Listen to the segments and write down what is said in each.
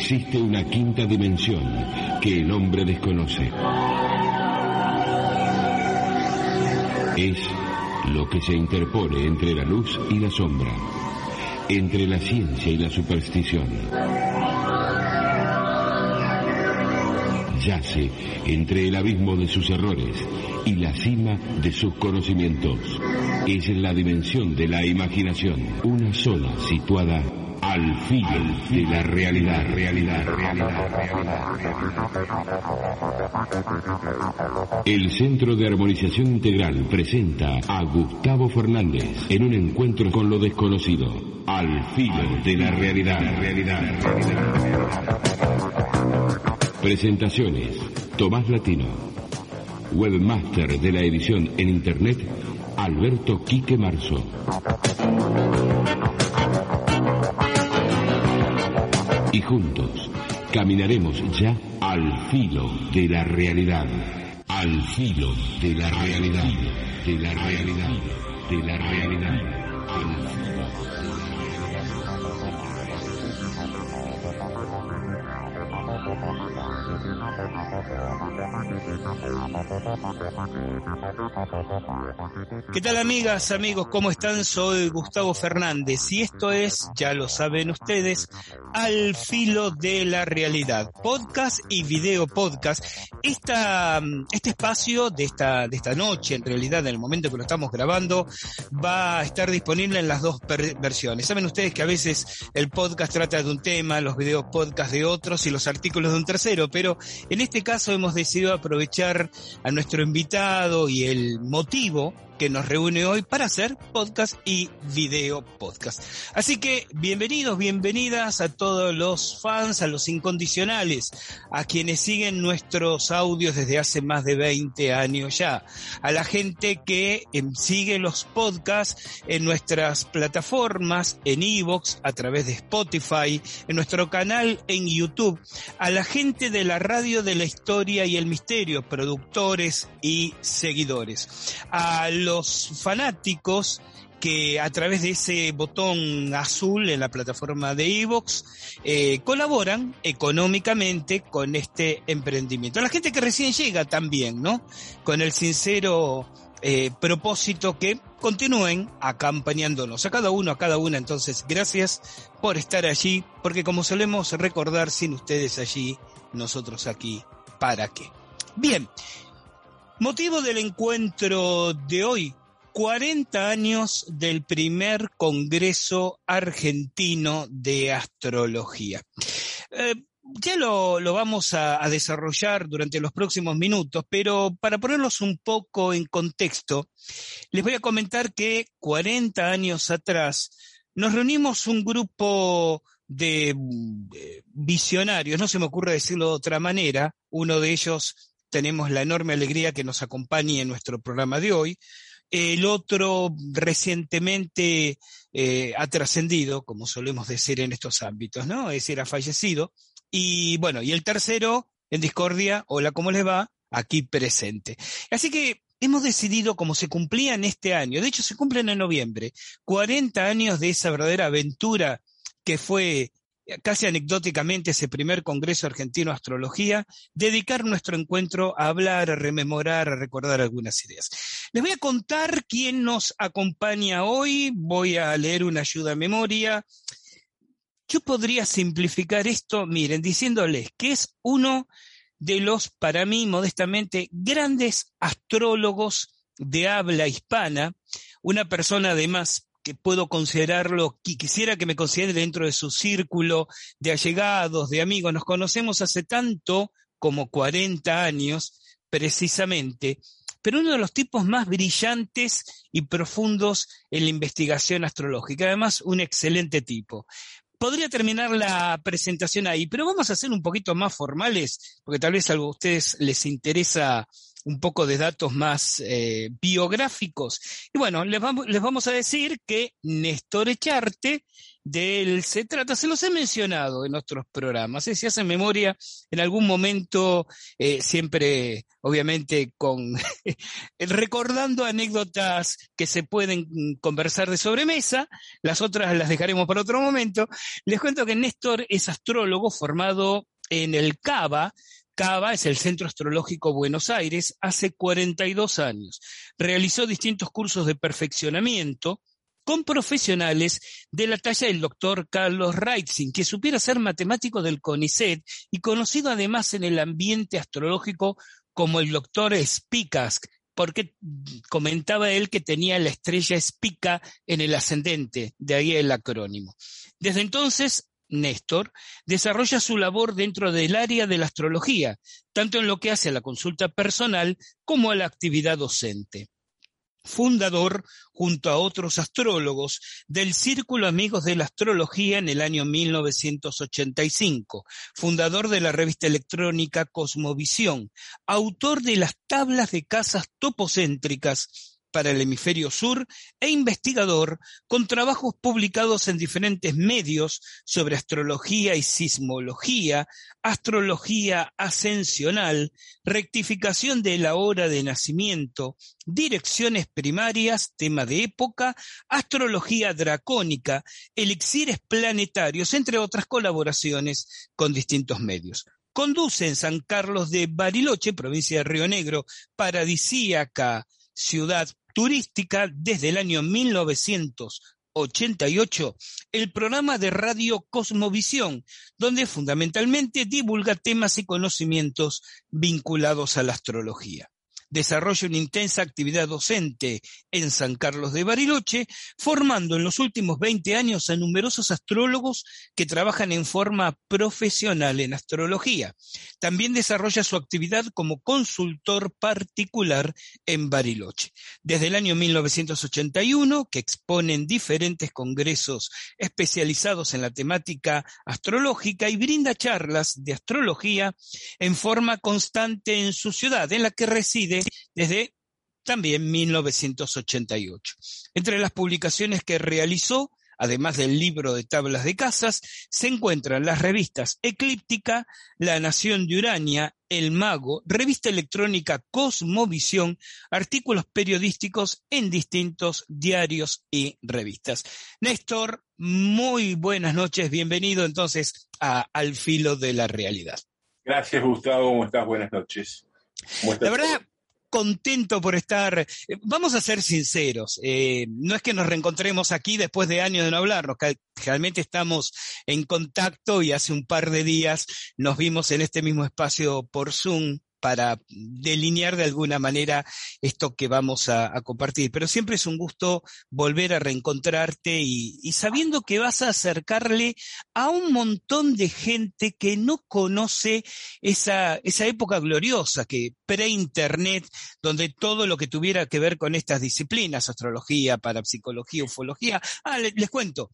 Existe una quinta dimensión que el hombre desconoce. Es lo que se interpone entre la luz y la sombra, entre la ciencia y la superstición. Yace entre el abismo de sus errores y la cima de sus conocimientos. Es la dimensión de la imaginación, una sola situada al filo de la realidad, realidad, realidad, realidad. El Centro de Armonización Integral presenta a Gustavo Fernández en un encuentro con lo desconocido, al filo de la realidad, realidad, realidad. Presentaciones, Tomás Latino. Webmaster de la edición en Internet, Alberto Quique Marzo. Juntos caminaremos ya al filo de la realidad. Al filo de la realidad. De la realidad. De la realidad. Al filo. ¿Qué tal amigas, amigos? ¿Cómo están? Soy Gustavo Fernández y esto es, ya lo saben ustedes, Al Filo de la Realidad, podcast y video podcast. Esta, este espacio de esta, de esta noche, en realidad, en el momento que lo estamos grabando, va a estar disponible en las dos versiones. Saben ustedes que a veces el podcast trata de un tema, los videos podcast de otros y los artículos de un tercero, pero en este caso hemos decidido aprovechar a nuestro invitado y el motivo que nos reúne hoy para hacer podcast y video podcast. Así que bienvenidos, bienvenidas a todos los fans, a los incondicionales, a quienes siguen nuestros audios desde hace más de 20 años ya, a la gente que em, sigue los podcasts en nuestras plataformas, en Evox, a través de Spotify, en nuestro canal en YouTube, a la gente de la radio de la historia y el misterio, productores y seguidores, a fanáticos que a través de ese botón azul en la plataforma de Evox eh, colaboran económicamente con este emprendimiento. La gente que recién llega también, ¿no? Con el sincero eh, propósito que continúen acompañándonos a cada uno, a cada una. Entonces, gracias por estar allí, porque como solemos recordar, sin ustedes allí, nosotros aquí, ¿para qué? Bien, Motivo del encuentro de hoy, 40 años del primer Congreso Argentino de Astrología. Eh, ya lo, lo vamos a, desarrollar durante los próximos minutos, pero para ponerlos un poco en contexto, les voy a comentar que 40 años atrás nos reunimos un grupo de eh, visionarios, no se me ocurre decirlo de otra manera, uno de ellos tenemos la enorme alegría que nos acompañe en nuestro programa de hoy. El otro recientemente eh, ha trascendido, como solemos decir en estos ámbitos, ¿no? Es decir, ha fallecido. Y bueno, y el tercero, en discordia, hola, ¿cómo les va? Aquí presente. Así que hemos decidido, como se cumplía en este año, de hecho se cumplen en noviembre, 40 años de esa verdadera aventura que fue casi anecdóticamente ese primer Congreso Argentino de Astrología, dedicar nuestro encuentro a hablar, a rememorar, a recordar algunas ideas. Les voy a contar quién nos acompaña hoy, voy a leer una ayuda a memoria. Yo podría simplificar esto, miren, diciéndoles que es uno de los, para mí, modestamente, grandes astrólogos de habla hispana, una persona además que puedo considerarlo, quisiera que me considere dentro de su círculo de allegados, de amigos. Nos conocemos hace tanto como 40 años, precisamente, pero uno de los tipos más brillantes y profundos en la investigación astrológica. Además, un excelente tipo. Podría terminar la presentación ahí, pero vamos a ser un poquito más formales, porque tal vez a ustedes les interesa un poco de datos más eh, biográficos. Y bueno, les vamos, les vamos a decir que Néstor Echarte del se trata, se los he mencionado en otros programas, si hace memoria, en algún momento, eh, siempre, obviamente, con recordando anécdotas que se pueden conversar de sobremesa, las otras las dejaremos para otro momento. Les cuento que Néstor es astrólogo formado en el CABA, CABA es el Centro Astrológico Buenos Aires, hace 42 años. Realizó distintos cursos de perfeccionamiento, con profesionales de la talla del doctor Carlos Reitzing, que supiera ser matemático del CONICET y conocido además en el ambiente astrológico como el doctor Spicask, porque comentaba él que tenía la estrella Spica en el ascendente, de ahí el acrónimo. Desde entonces, Néstor desarrolla su labor dentro del área de la astrología, tanto en lo que hace a la consulta personal como a la actividad docente. Fundador, junto a otros astrólogos, del Círculo Amigos de la Astrología en el año 1985, fundador de la revista electrónica Cosmovisión, autor de las tablas de casas topocéntricas para el hemisferio sur e investigador con trabajos publicados en diferentes medios sobre astrología y sismología, astrología ascensional, rectificación de la hora de nacimiento, direcciones primarias, tema de época, astrología dracónica, elixires planetarios, entre otras colaboraciones con distintos medios. Conduce en San Carlos de Bariloche, provincia de Río Negro, paradisíaca ciudad turística desde el año 1988 el programa de radio Cosmovisión, donde fundamentalmente divulga temas y conocimientos vinculados a la astrología desarrolla una intensa actividad docente en San Carlos de Bariloche, formando en los últimos 20 años a numerosos astrólogos que trabajan en forma profesional en astrología. También desarrolla su actividad como consultor particular en Bariloche. Desde el año 1981, que expone en diferentes congresos especializados en la temática astrológica y brinda charlas de astrología en forma constante en su ciudad, en la que reside desde también 1988. Entre las publicaciones que realizó, además del libro de tablas de casas, se encuentran las revistas Eclíptica, La Nación de Urania, El Mago, revista electrónica Cosmovisión, artículos periodísticos en distintos diarios y revistas. Néstor, muy buenas noches, bienvenido entonces a Al Filo de la Realidad. Gracias, Gustavo, ¿cómo estás? Buenas noches. la verdad, contento por estar. Eh, vamos a ser sinceros, eh, no es que nos reencontremos aquí después de años de no hablarnos, realmente estamos en contacto y hace un par de días nos vimos en este mismo espacio por Zoom para delinear de alguna manera esto que vamos a, compartir. Pero siempre es un gusto volver a reencontrarte y, sabiendo que vas a acercarle a un montón de gente que no conoce esa, esa época gloriosa que pre-internet, donde todo lo que tuviera que ver con estas disciplinas, astrología, parapsicología, ufología, ah, les, les cuento.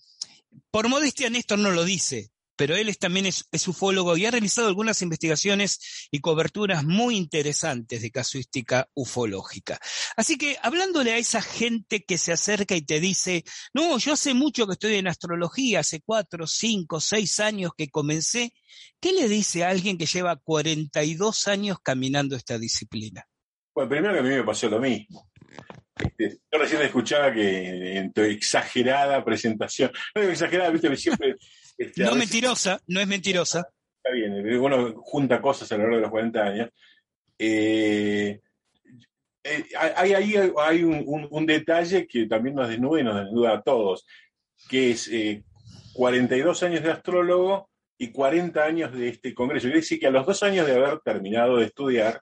Por modestia Néstor no lo dice, pero él también es, ufólogo y ha realizado algunas investigaciones y coberturas muy interesantes de casuística ufológica. Así que hablándole a esa gente que se acerca y te dice, no, yo hace mucho que estoy en astrología, hace cuatro, cinco, seis años que comencé, ¿qué le dice a alguien que lleva 42 años caminando esta disciplina? Bueno, primero que a mí me pasó lo mismo. Este, yo recién escuchaba que en tu exagerada presentación, no es exagerada, viste, siempre este, no mentirosa, no es mentirosa. Está bien, uno junta cosas a lo largo de los 40 años. Eh, eh, hay ahí hay, un, detalle que también nos desnuda y nos desnuda a todos, que es 42 eh, años de astrólogo y 40 años de este congreso. Quiere decir que a los dos años de haber terminado de estudiar,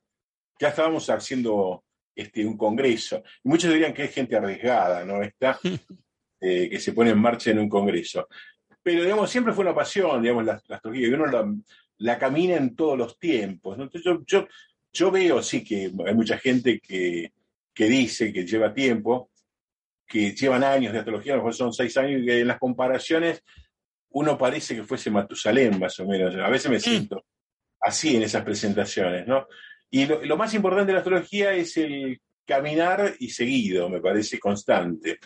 ya estábamos haciendo este, un congreso. Y muchos dirían que es gente arriesgada, ¿no? Está, que se pone en marcha en un congreso pero digamos, siempre fue una pasión, digamos, la, astrología, y uno la, camina en todos los tiempos. Entonces yo, yo, yo, veo, sí, que hay mucha gente que, que, dice que lleva tiempo, que llevan años de astrología, a lo mejor son seis años, y que en las comparaciones uno parece que fuese Matusalén, más o menos. A veces me mm. siento así en esas presentaciones, ¿no? Y lo, más importante de la astrología es el caminar y seguido, me parece constante.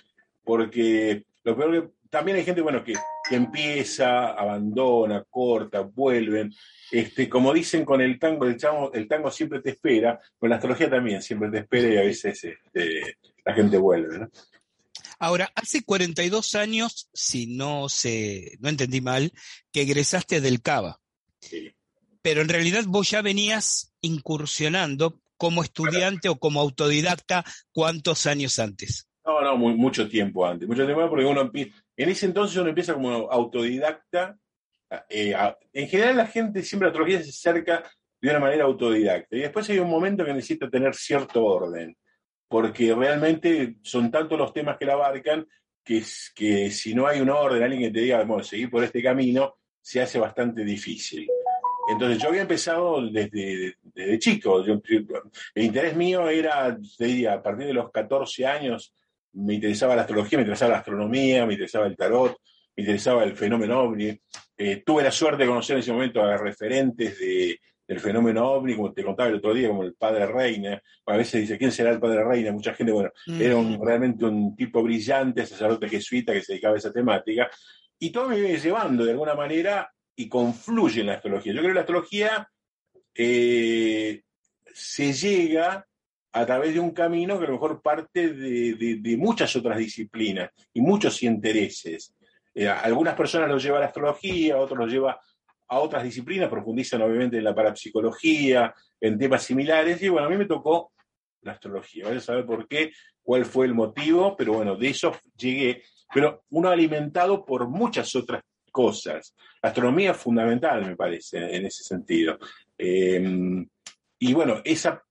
Porque lo peor que también hay gente, bueno, que, empieza, abandona, corta, vuelven. Este, como dicen con el tango, el, el tango siempre te espera, con la astrología también siempre te espera y a veces este, la gente vuelve, ¿no? Ahora, hace 42 años, si no se, no entendí mal, que egresaste del CABA. Sí. Pero en realidad vos ya venías incursionando como estudiante o como autodidacta cuántos años antes. No, no, mucho tiempo antes. Mucho tiempo antes porque uno en ese entonces uno empieza como autodidacta. Eh, en general la gente siempre a la astrología se acerca de una manera autodidacta. Y después hay un momento que necesita tener cierto orden porque realmente son tantos los temas que la abarcan que, que si no hay un orden, alguien que te diga, bueno, seguir por este camino, se hace bastante difícil. Entonces yo había empezado desde, chico. el interés mío era, diría, a partir de los 14 años, me interesaba la astrología, me interesaba la astronomía, me interesaba el tarot, me interesaba el fenómeno ovni. Eh, tuve la suerte de conocer en ese momento a referentes de, del fenómeno ovni, como te contaba el otro día, como el padre Reina. A veces dice, ¿quién será el padre Reina? Mucha gente, bueno, mm. era realmente un tipo brillante, sacerdote jesuita que se dedicaba a esa temática. Y todo me viene llevando de alguna manera y confluye en la astrología. Yo creo que la astrología eh, se llega a través de un camino que a lo mejor parte de, muchas otras disciplinas y muchos intereses. Eh, algunas personas lo llevan a la astrología, otros lo llevan a otras disciplinas, profundizan obviamente en la parapsicología, en temas similares, y bueno, a mí me tocó la astrología. Voy a saber por qué, cuál fue el motivo, pero bueno, de eso llegué. Pero uno alimentado por muchas otras cosas. La astronomía es fundamental, me parece, en ese sentido. Eh, y bueno, esa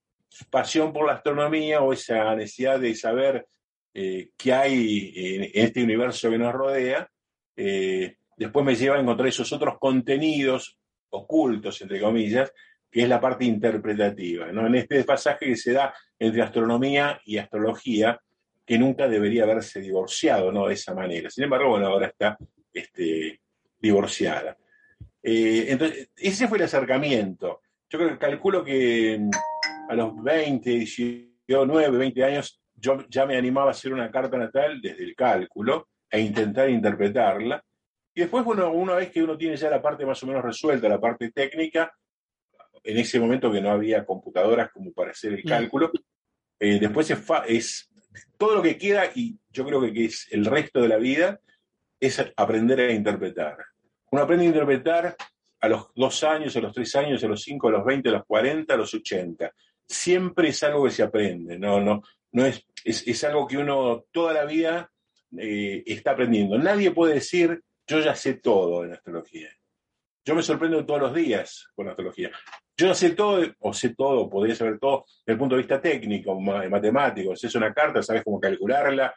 pasión por la astronomía o esa necesidad de saber eh, qué hay en, este universo que nos rodea, eh, después me lleva a encontrar esos otros contenidos ocultos, entre comillas, que es la parte interpretativa, ¿no? En este pasaje que se da entre astronomía y astrología, que nunca debería haberse divorciado, ¿no? De esa manera. Sin embargo, bueno, ahora está este, divorciada. Eh, entonces, ese fue el acercamiento. Yo creo que calculo que a los 20, 19, 20 años, yo ya me animaba a hacer una carta natal desde el cálculo e intentar interpretarla. Y después, bueno, una vez que uno tiene ya la parte más o menos resuelta, la parte técnica, en ese momento que no había computadoras como para hacer el cálculo, eh, después es, es, todo lo que queda, y yo creo que, es el resto de la vida, es aprender a interpretar. Uno aprende a interpretar a los dos años, a los tres años, a los cinco, a los veinte, a los cuarenta, a los ochenta. Siempre es algo que se aprende, no, no, no es, algo que uno toda la vida eh, está aprendiendo. Nadie puede decir yo ya sé todo en astrología. Yo me sorprendo todos los días con astrología. Yo sé todo, o sé todo, podría saber todo desde el punto de vista técnico, matemático. Si es una carta, sabes cómo calcularla.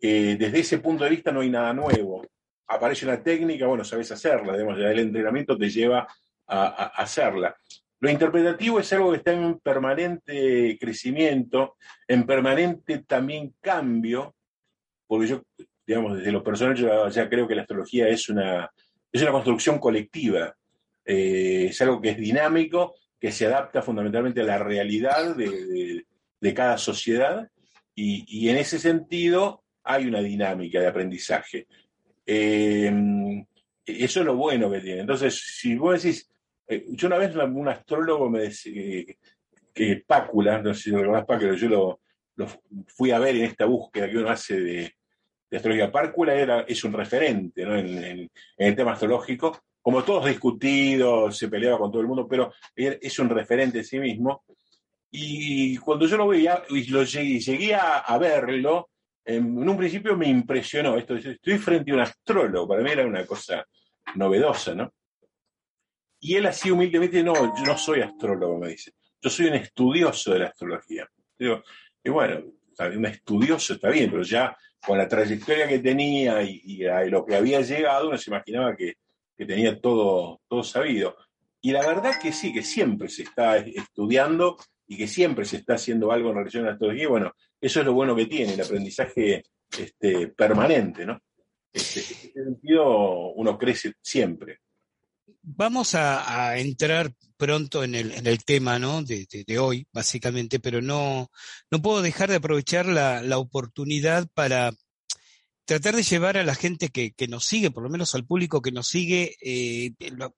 Eh, desde ese punto de vista no hay nada nuevo. Aparece una técnica, bueno, sabes hacerla. Digamos, el entrenamiento te lleva a hacerla. Lo interpretativo es algo que está en permanente crecimiento, en permanente también cambio, porque yo digamos, desde lo personal yo ya creo que la astrología es una, es una construcción colectiva, eh, es algo que es dinámico, que se adapta fundamentalmente a la realidad de, cada sociedad y, en ese sentido hay una dinámica de aprendizaje. Eh, eso es lo bueno que tiene. Entonces, si vos decís, eh, yo una vez un astrólogo me decía que Pácula, no sé si lo recordás Pácula, yo lo, fui a ver en esta búsqueda que uno hace de, astrología. Párcula era, es un referente en, el tema astrológico, como todos discutidos, se peleaba con todo el mundo, pero es un referente en sí mismo. Y cuando yo lo veía y lo llegué, a, verlo, en, un principio me impresionó esto. Estoy frente a un astrólogo, para mí era una cosa novedosa, ¿no? Y él así humildemente, no, yo no soy astrólogo, me dice. Yo soy un estudioso de la astrología. Y bueno, un estudioso está bien, pero ya con la trayectoria que tenía y, a lo que había llegado, uno se imaginaba que, tenía todo, todo sabido. Y la verdad que sí, que siempre se está estudiando y que siempre se está haciendo algo en relación a la astrología. Bueno, eso es lo bueno que tiene, el aprendizaje este, permanente, ¿no? Este, en ese sentido, uno crece siempre. Vamos a, entrar pronto en el, tema de, hoy, básicamente, pero no, no puedo dejar de aprovechar la, oportunidad para tratar de llevar a la gente que, nos sigue, por lo menos al público que nos sigue, eh,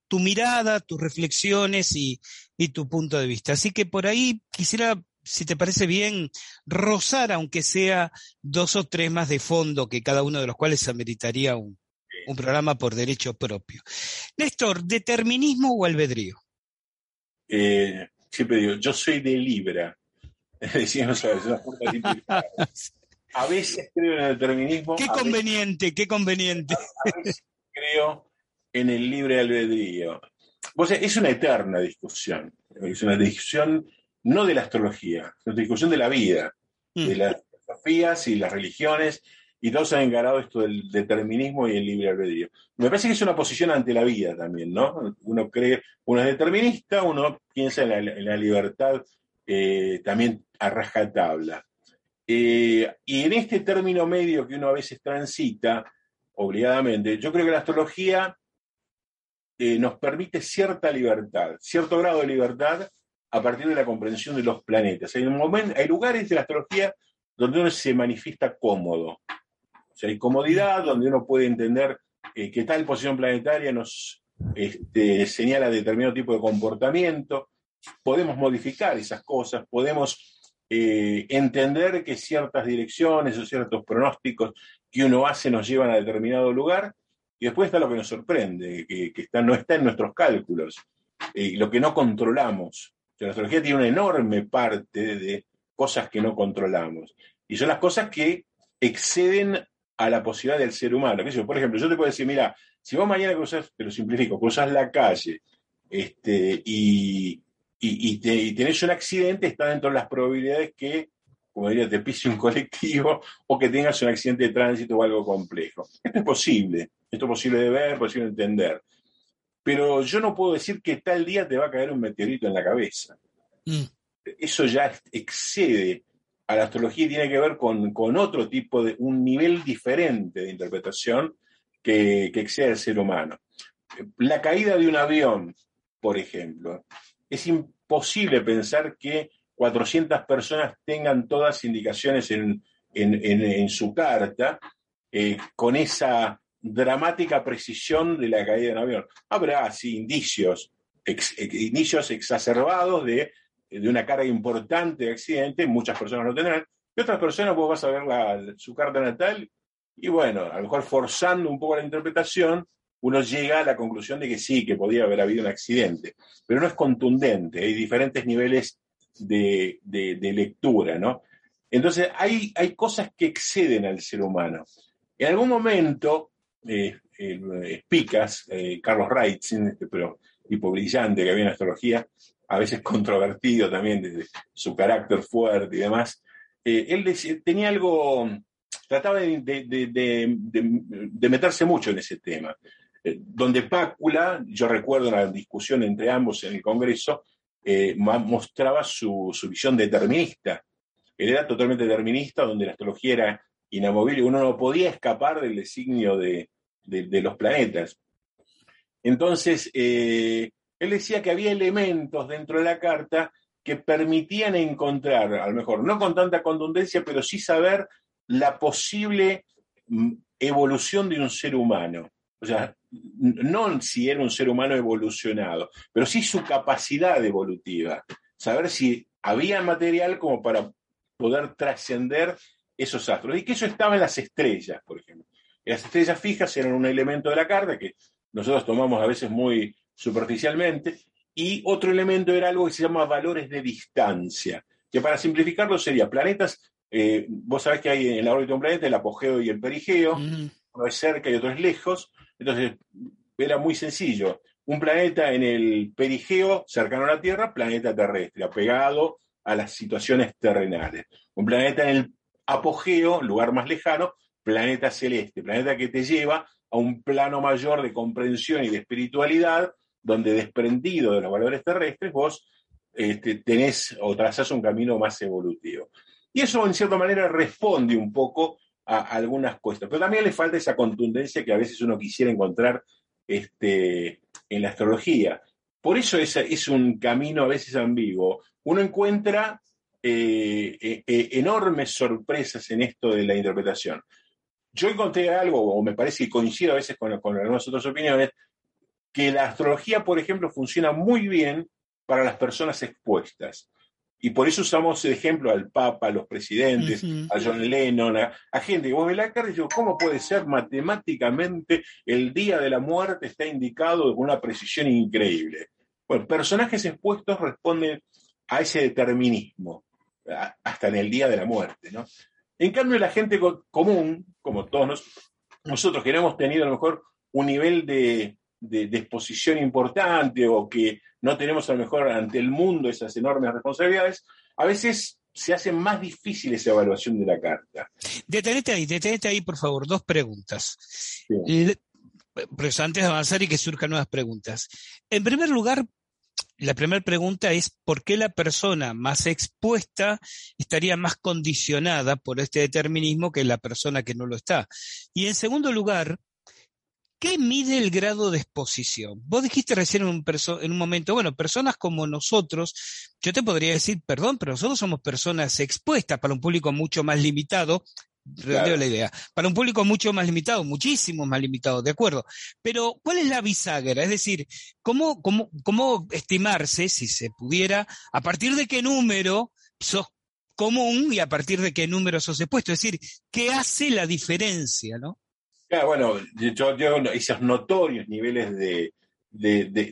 tu mirada, tus reflexiones y, y, tu punto de vista. Así que por ahí quisiera, si te parece bien, rozar, aunque sea dos o tres más de fondo, que cada uno de los cuales ameritaría un, un programa por derecho propio. Néstor, ¿determinismo o albedrío? Eh, siempre digo, yo soy de Libra. Decíamos a veces, a veces creo en el determinismo. Qué conveniente, qué conveniente. A veces creo en el libre albedrío. es una eterna discusión. Es una discusión no de la astrología, es una discusión de la vida, de mm. las filosofías y las religiones, y todos han encarado esto del determinismo y el libre albedrío. Me parece que es una posición ante la vida también, ¿no? Uno cree, uno es determinista, uno piensa en la, libertad eh, también a rajatabla. Eh, y en este término medio que uno a veces transita, obligadamente, yo creo que la astrología eh, nos permite cierta libertad, cierto grado de libertad a partir de la comprensión de los planetas. Hay, un hay lugares de la astrología donde uno se manifiesta cómodo. Sea, hay comodidad donde uno puede entender eh, que tal posición planetaria nos este, señala determinado tipo de comportamiento. Podemos modificar esas cosas, podemos eh, entender que ciertas direcciones o ciertos pronósticos que uno hace nos llevan a determinado lugar, y después está lo que nos sorprende, que, está, no está en nuestros cálculos, eh, lo que no controlamos. la astrología tiene una enorme parte de cosas que no controlamos, y son las cosas que exceden a la posibilidad del ser humano. Por ejemplo, yo te puedo decir, mira, si vos mañana cruzas, te lo simplifico, cruzas la calle este, y, y, tenés un accidente, está dentro de las probabilidades que, como diría, te pise un colectivo o que tengas un accidente de tránsito o algo complejo. Esto es posible, esto es posible de ver, posible de entender. Pero yo no puedo decir que tal día te va a caer un meteorito en la cabeza. Mm. Eso ya excede a la astrología tiene que ver con, otro tipo de, un nivel diferente de interpretación que, que excede al ser humano. La caída de un avión, por ejemplo, es imposible pensar que 400 personas tengan todas indicaciones en, su carta eh, con esa dramática precisión de la caída de un avión. Habrá así indicios, indicios exacerbados de, una carga importante de accidente, muchas personas lo tendrán, y otras personas vos vas a ver su carta natal y bueno, a lo mejor forzando un poco la interpretación, uno llega a la conclusión de que sí, que podía haber habido un accidente, pero no es contundente, hay diferentes niveles de, lectura, ¿no? Entonces, hay, hay, cosas que exceden al ser humano. En algún momento, eh, eh Picas, eh, Carlos Reitzin, este, pero tipo brillante que había en astrología, a veces controvertido también desde su carácter fuerte y demás, eh, él tenía algo, trataba de, meterse mucho en ese tema. Eh, donde Pácula, yo recuerdo una discusión entre ambos en el Congreso, eh, mostraba su, visión determinista. Él era totalmente determinista, donde la astrología era inamovible, uno no podía escapar del designio de, los planetas. Entonces, él decía que había elementos dentro de la carta que permitían encontrar, a lo mejor no con tanta contundencia, pero sí saber la posible mm, evolución de un ser humano. O sea, no si era un ser humano evolucionado, pero sí su capacidad evolutiva. Saber si había material como para poder trascender esos astros. Y que eso estaba en las estrellas, por ejemplo. Las estrellas fijas eran un elemento de la carta que nosotros tomamos a veces muy superficialmente. Y otro elemento era algo que se llama valores de distancia, que para simplificarlo sería planetas. Eh, vos sabés que hay en la órbita de un planeta el apogeo y el perigeo, uno es cerca y otro es lejos. Entonces, era muy sencillo. Un planeta en el perigeo, cercano a la Tierra, planeta terrestre, apegado a las situaciones terrenales. Un planeta en el apogeo, lugar más lejano, planeta celeste, planeta que te lleva a un plano mayor de comprensión y de espiritualidad, donde desprendido de los valores terrestres, vos este, tenés o trazás un camino más evolutivo. Y eso, en cierta manera, responde un poco a algunas cuestiones. Pero también le falta esa contundencia que a veces uno quisiera encontrar este, en la astrología. Por eso es, es un camino a veces ambiguo. Uno encuentra eh, eh, eh, enormes sorpresas en esto de la interpretación. Yo encontré algo, o me parece que coincido a veces con, con algunas otras opiniones, que la astrología, por ejemplo, funciona muy bien para las personas expuestas. Y por eso usamos de ejemplo al Papa, a los presidentes, a John Lennon, a, gente que vos ves la cara y digo, ¿cómo puede ser matemáticamente el día de la muerte está indicado con una precisión increíble? Bueno, personajes expuestos responden a ese determinismo, hasta en el día de la muerte, ¿no? En cambio, la gente común, como todos nosotros que no hemos tenido a lo mejor un nivel de, de, exposición importante o que no tenemos a lo mejor ante el mundo esas enormes responsabilidades, a veces se hace más difícil esa evaluación de la carta. Detenete ahí, detenete ahí, por favor, dos preguntas. Pero antes de avanzar y que surjan nuevas preguntas. En primer lugar, la primera pregunta es por qué la persona más expuesta estaría más condicionada por este determinismo que la persona que no lo está. Y en segundo lugar, ¿Qué mide el grado de exposición? Vos dijiste recién en un, en un, momento, bueno, personas como nosotros, yo te podría decir, perdón, pero nosotros somos personas expuestas para un público mucho más limitado, la idea, para un público mucho más limitado, muchísimo más limitado, de acuerdo. Pero, ¿cuál es la bisagra? Es decir, ¿cómo, cómo, cómo estimarse, si se pudiera, a partir de qué número sos común y a partir de qué número sos expuesto? Es decir, ¿qué hace la diferencia, no? Bueno, yo, yo esos notorios niveles de,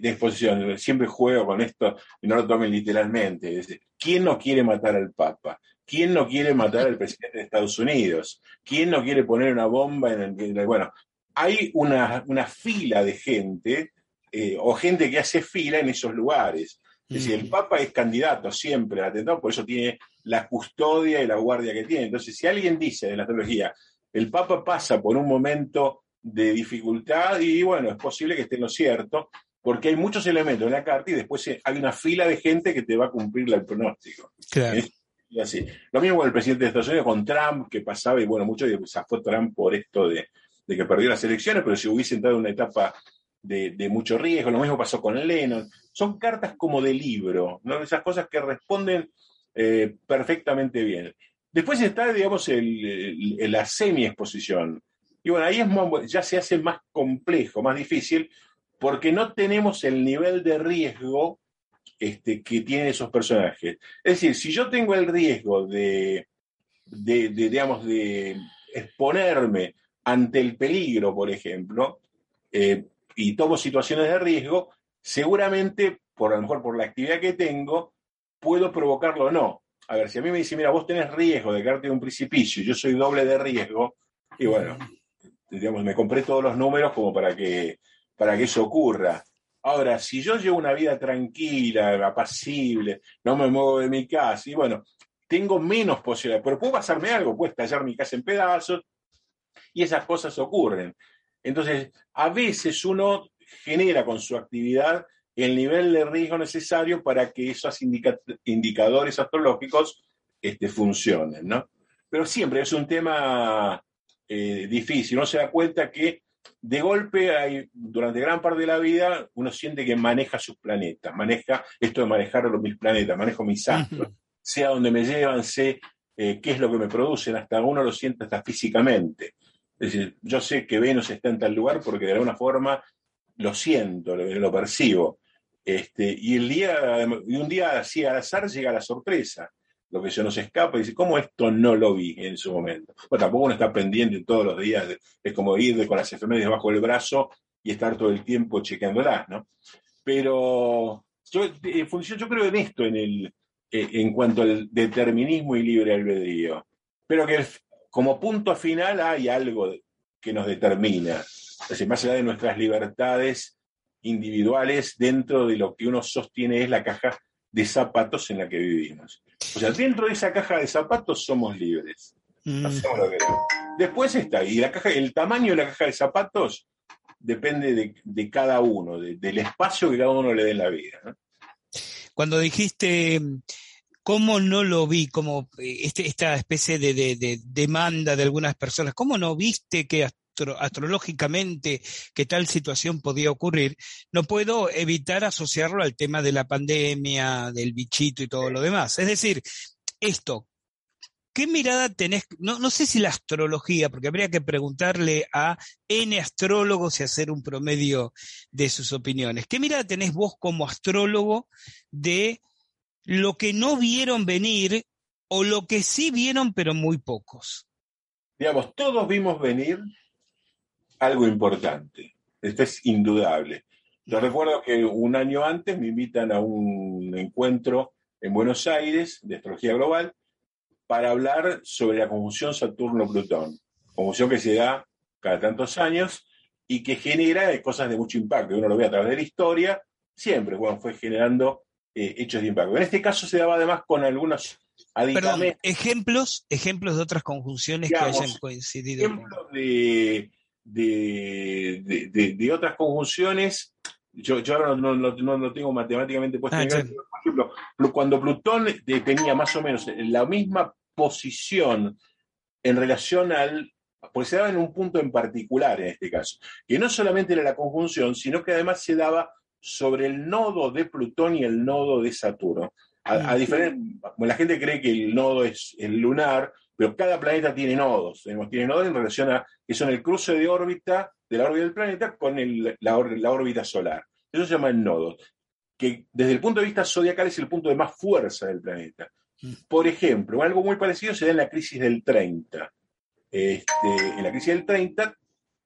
exposición, siempre juego con esto y no lo tomen literalmente. ¿Quién no quiere matar al Papa? ¿Quién no quiere matar al presidente de Estados Unidos? ¿Quién no quiere poner una bomba en el... Bueno, hay una, fila de gente eh, o gente que hace fila en esos lugares. Es decir, el Papa es candidato siempre al atentado, por eso tiene la custodia y la guardia que tiene. Entonces, si alguien dice en la teología, el Papa pasa por un momento de dificultad y bueno, es posible que esté en lo cierto, porque hay muchos elementos en la carta y después hay una fila de gente que te va a cumplir el pronóstico. Claro. Y así. Lo mismo con el presidente de Estados Unidos, con Trump, que pasaba, y bueno, muchos fue Trump por esto de, que perdió las elecciones, pero si hubiese entrado en una etapa de, mucho riesgo, lo mismo pasó con Lennon. Son cartas como de libro, ¿no? Esas cosas que responden eh, perfectamente bien. Después está, digamos, el, la semi-exposición. Y bueno, ahí es ya se hace más complejo, más difícil, porque no tenemos el nivel de riesgo este, que tienen esos personajes. Es decir, si yo tengo el riesgo de, digamos, de exponerme ante el peligro, por ejemplo, eh, y tomo situaciones de riesgo, seguramente, por a lo mejor por la actividad que tengo, puedo provocarlo o no a ver, si a mí me dice, mira, vos tenés riesgo de caerte de un precipicio, yo soy doble de riesgo, y bueno, digamos, me compré todos los números como para que, para que eso ocurra. Ahora, si yo llevo una vida tranquila, apacible, no me muevo de mi casa, y bueno, tengo menos posibilidades, pero puede pasarme algo, puede estallar mi casa en pedazos, y esas cosas ocurren. Entonces, a veces uno genera con su actividad el nivel de riesgo necesario para que esos indicadores astrológicos este, funcionen, ¿no? Pero siempre es un tema eh, difícil. Uno se da cuenta que de golpe hay, durante gran parte de la vida, uno siente que maneja sus planetas, maneja esto de manejar los mis planetas, manejo mis astros, sé a dónde me llevan, sé eh, qué es lo que me producen, hasta uno lo siente hasta físicamente. Es decir, yo sé que Venus está en tal lugar porque de alguna forma lo siento, lo percibo. Este, y, el día, y un día así al azar llega la sorpresa, lo que se nos escapa y dice, ¿cómo esto no lo vi en su momento? Bueno, tampoco uno está pendiente todos los días, es como ir con las efemérides bajo el brazo y estar todo el tiempo chequeándolas, ¿no? Pero yo, función, yo creo en esto, en, el, eh, en cuanto al determinismo y libre albedrío, pero que como punto final hay algo que nos determina, es decir, más allá de nuestras libertades, individuales dentro de lo que uno sostiene es la caja de zapatos en la que vivimos. O sea, dentro de esa caja de zapatos somos libres. Mm. Después está, y la caja, el tamaño de la caja de zapatos depende de, cada uno, del espacio que cada uno le dé en la vida. Cuando dijiste cómo no lo vi, como eh, este, esta especie de, demanda de algunas personas, ¿cómo no viste que astrológicamente que tal situación podía ocurrir, no puedo evitar asociarlo al tema de la pandemia, del bichito y todo lo demás. Es decir, esto, ¿qué mirada tenés? No, no sé si la astrología, porque habría que preguntarle a N astrólogos y hacer un promedio de sus opiniones. ¿Qué mirada tenés vos como astrólogo de lo que no vieron venir o lo que sí vieron pero muy pocos? Digamos, todos vimos venir algo importante. Esto es indudable. Yo recuerdo que un año antes me invitan a un encuentro en Buenos Aires de astrología global para hablar sobre la conjunción Saturno-Plutón, conjunción que se da cada tantos años y que genera cosas de mucho impacto. Uno lo ve a través de la historia, siempre bueno, fue generando eh, hechos de impacto. En este caso se daba además con algunos aditamentos. ejemplos, ejemplos de otras conjunciones que hayan coincidido. Ejemplos de, de, de, otras conjunciones yo, yo ahora no, no, tengo matemáticamente puesto. Ah, por ejemplo, cuando Plutón tenía más o menos la misma posición en relación al. Pues se daba en un punto en particular en este caso, que no solamente era la conjunción, sino que además se daba sobre el nodo de Plutón y el nodo de Saturno. A, a diferencia, la gente cree que el nodo es el lunar, pero cada planeta tiene nodos. Tiene nodos en relación a que son el cruce de órbita de la órbita del planeta con la, órbita solar. Eso se llama nodos, que desde el punto de vista zodiacal es el punto de más fuerza del planeta. Mm. Por ejemplo, algo muy parecido se da en la crisis del 30. Este, en la crisis del 30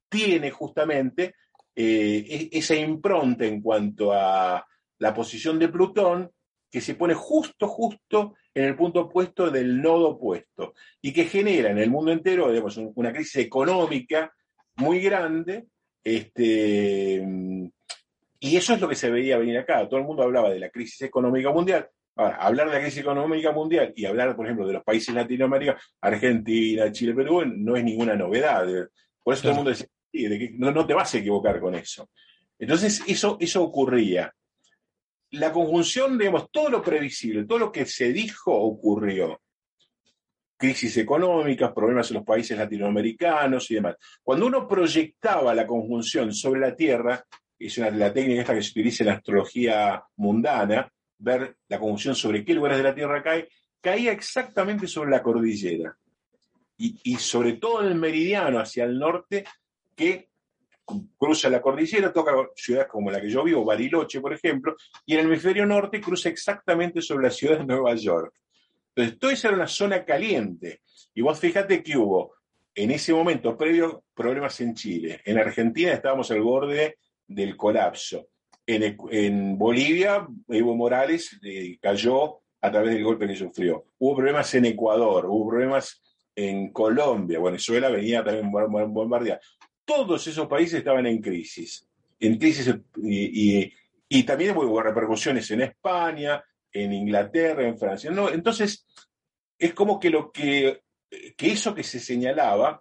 tiene justamente eh, e-, esa impronta en cuanto a la posición de Plutón que se pone justo, justo en el punto opuesto del nodo opuesto y que genera en el mundo entero digamos, una crisis económica muy grande. Este, y eso es lo que se veía venir acá. Todo el mundo hablaba de la crisis económica mundial. Ahora, hablar de la crisis económica mundial y hablar, por ejemplo, de los países latinoamericanos, Argentina, Chile, Perú, no es ninguna novedad. Por eso todo el mundo decía, no, no te vas a equivocar con eso. Entonces, eso, eso ocurría la conjunción, digamos, todo lo previsible, todo lo que se dijo ocurrió. Crisis económicas, problemas en los países latinoamericanos y demás. Cuando uno proyectaba la conjunción sobre la Tierra, es una, la técnica que se utiliza en la astrología mundana, ver la conjunción sobre qué lugares de la Tierra cae, caía exactamente sobre la cordillera. Y, y sobre todo en el meridiano hacia el norte, que cruza la cordillera, toca ciudades como la que yo vivo, Bariloche, por ejemplo, y en el hemisferio norte cruza exactamente sobre la ciudad de Nueva York. Entonces, toda esa era una zona caliente. Y vos fíjate que hubo, en ese momento previo, problemas en Chile. En Argentina estábamos al borde del colapso. En, Bolivia, Evo Morales eh, cayó a través del golpe que sufrió. Hubo problemas en Ecuador, hubo problemas en Colombia, Venezuela venía también bombardeada todos esos países estaban en crisis. En crisis y, también hubo repercusiones en España, en Inglaterra, en Francia. No, entonces, es como que lo que, que eso que se señalaba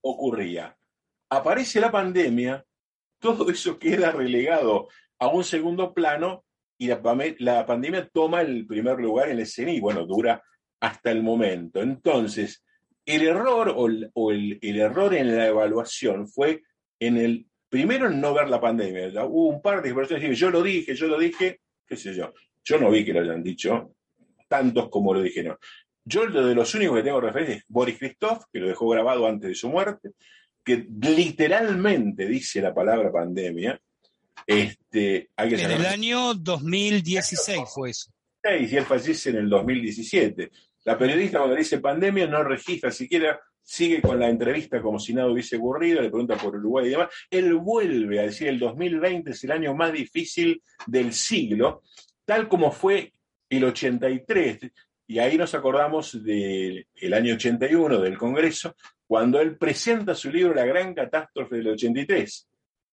ocurría. Aparece la pandemia, todo eso queda relegado a un segundo plano y la, la pandemia toma el primer lugar en la escena y bueno, dura hasta el momento. Entonces, el error o, el, error en la evaluación fue en el, primero en no ver la pandemia. Hubo un par de personas que yo lo dije, yo lo dije, qué sé yo. Yo no vi que lo hayan dicho tantos como lo dijeron. Yo de los únicos que tengo referencia es Boris Christoph, que lo dejó grabado antes de su muerte, que literalmente dice la palabra pandemia. Este, en el año 2016 fue eso. Y él fallece en el 2017. La periodista cuando dice pandemia no registra siquiera, sigue con la entrevista como si nada hubiese ocurrido, le pregunta por Uruguay y demás. Él vuelve a decir el 2020 es el año más difícil del siglo, tal como fue el 83. Y ahí nos acordamos del año 81 del Congreso, cuando él presenta su libro La gran catástrofe del 83,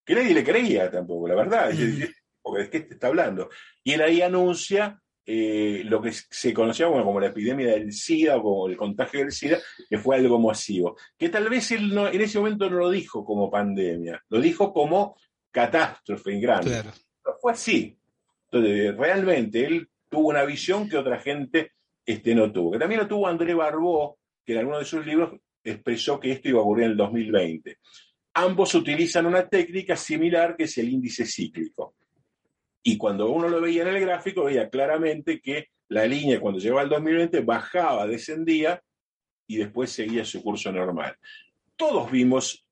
que nadie le creía tampoco, la verdad, mm. porque ¿de qué te está hablando? Y él ahí anuncia eh, lo que se conocía como la epidemia del SIDA o como el contagio del SIDA, que fue algo masivo. Que tal vez él en ese momento no lo dijo como pandemia, lo dijo como catástrofe grande. fue así. Entonces, realmente él tuvo una visión que otra gente este, no tuvo. Que también lo tuvo André Barbó, que en alguno de sus libros expresó que esto iba a ocurrir en el 2020. ambos utilizan una técnica similar que es el índice cíclico. Y cuando uno lo veía en el gráfico, veía claramente que la línea cuando llegaba al 2020 bajaba, descendía y después seguía su curso normal. Todos vimos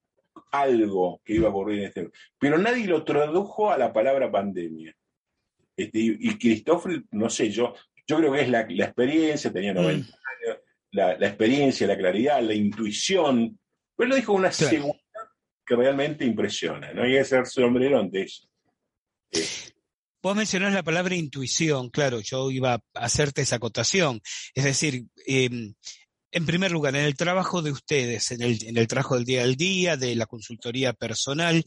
algo que iba a ocurrir en este, pero nadie lo tradujo a la palabra pandemia. Este, y Cristóforo, no sé, yo, yo creo que es la, experiencia, tenía 90 mm. años, la, experiencia, la claridad, la intuición, pero lo dijo una seguridad que realmente impresiona, no que hacer sombrero ante eso. Vos mencionás la palabra intuición, claro, yo iba a hacerte esa acotación. Es decir, em, en primer lugar, en el trabajo de ustedes, en el, en el trabajo del día al día, de la consultoría personal,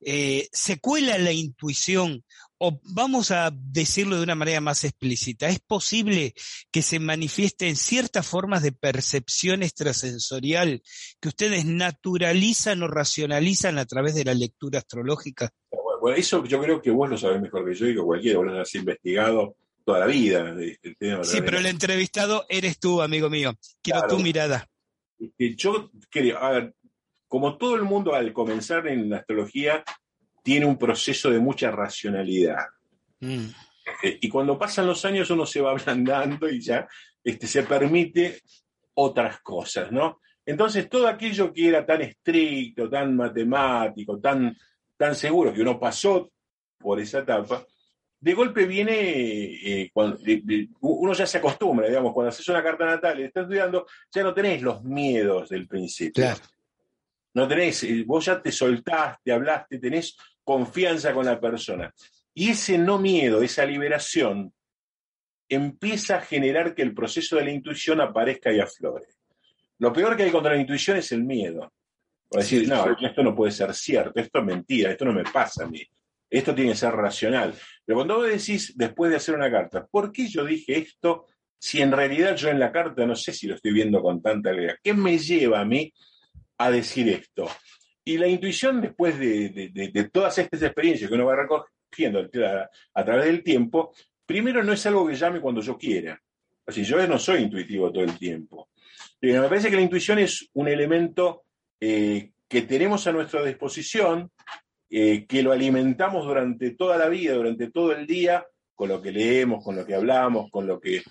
eh, ¿se cuela la intuición o vamos a decirlo de una manera más explícita, ¿es posible que se manifiesten ciertas formas de percepción extrasensorial que ustedes naturalizan o racionalizan a través de la lectura astrológica? Bueno, eso yo creo que vos lo sabés mejor que yo y que cualquiera, vos lo has investigado toda la vida. sí, pero el entrevistado eres tú, amigo mío. Quiero tu mirada. Yo creo, a ver, como todo el mundo al comenzar en la astrología tiene un proceso de mucha racionalidad. Mm. Eh, y cuando pasan los años uno se va ablandando y ya este, se permite otras cosas, ¿no? Entonces todo aquello que era tan estricto, tan matemático, tan, tan seguro que uno pasó por esa etapa, de golpe viene, eh, cuando, uno ya se acostumbra, digamos, cuando haces una carta natal y estás estudiando, ya no tenés los miedos del principio. No tenés, eh, vos ya te soltaste, hablaste, tenés confianza con la persona. Y ese no miedo, esa liberación, empieza a generar que el proceso de la intuición aparezca y aflore. Lo peor que hay contra la intuición es el miedo. O decir, no, esto no puede ser cierto, esto es mentira, esto no me pasa a mí. Esto tiene que ser racional. Pero cuando vos decís, después de hacer una carta, ¿por qué yo dije esto si en realidad yo en la carta no sé si lo estoy viendo con tanta alegría? ¿Qué me lleva a mí a decir esto? Y la intuición, después de, todas estas experiencias que uno va recogiendo a, través del tiempo, primero no es algo que llame cuando yo quiera. O sea, yo no soy intuitivo todo el tiempo. Me parece que la intuición es un elemento eh, que tenemos a nuestra disposición eh, que lo alimentamos durante toda la vida, durante todo el día, con lo que leemos, con lo que hablamos, con lo que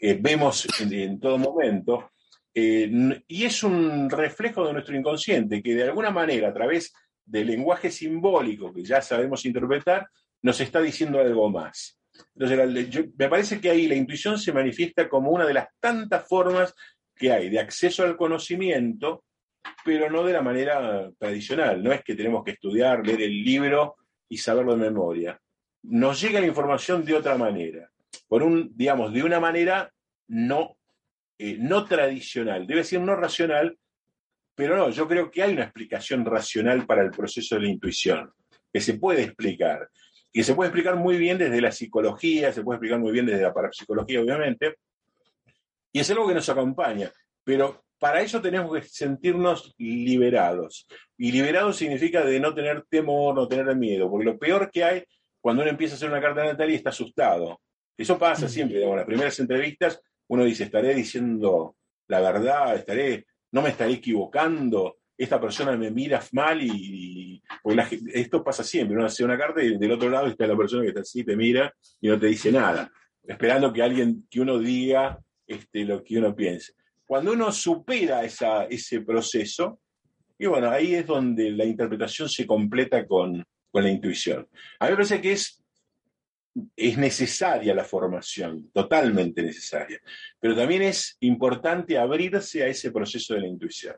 vemos en, todo momento. Eh, y es un reflejo de nuestro inconsciente que de alguna manera, a través del lenguaje simbólico que ya sabemos interpretar, nos está diciendo algo más. Entonces, me parece que ahí la intuición se manifiesta como una de las tantas formas que hay de acceso al conocimiento pero no de la manera tradicional. No es que tenemos que estudiar, leer el libro y saberlo de memoria. Nos llega la información de otra manera, por un, digamos, de una manera no, eh, no tradicional, debe ser no racional, pero no, yo creo que hay una explicación racional para el proceso de la intuición, que se puede explicar, y se puede explicar muy bien desde la psicología, se puede explicar muy bien desde la parapsicología, obviamente, y es algo que nos acompaña, pero para eso tenemos que sentirnos liberados. Y liberados significa de no tener temor, no tener miedo, porque lo peor que hay cuando uno empieza a hacer una carta natal y está asustado. Eso pasa siempre, en las primeras entrevistas uno dice, estaré diciendo la verdad, estaré, no me estaré equivocando, esta persona me mira mal y, esto pasa siempre, uno hace una carta y del otro lado está la persona que está así, te mira y no te dice nada, esperando que alguien, que uno diga este, lo que uno piense. Cuando uno supera ese proceso, y bueno, ahí es donde la interpretación se completa con, la intuición. A mí me parece que es, es necesaria la formación, totalmente necesaria, pero también es importante abrirse a ese proceso de la intuición.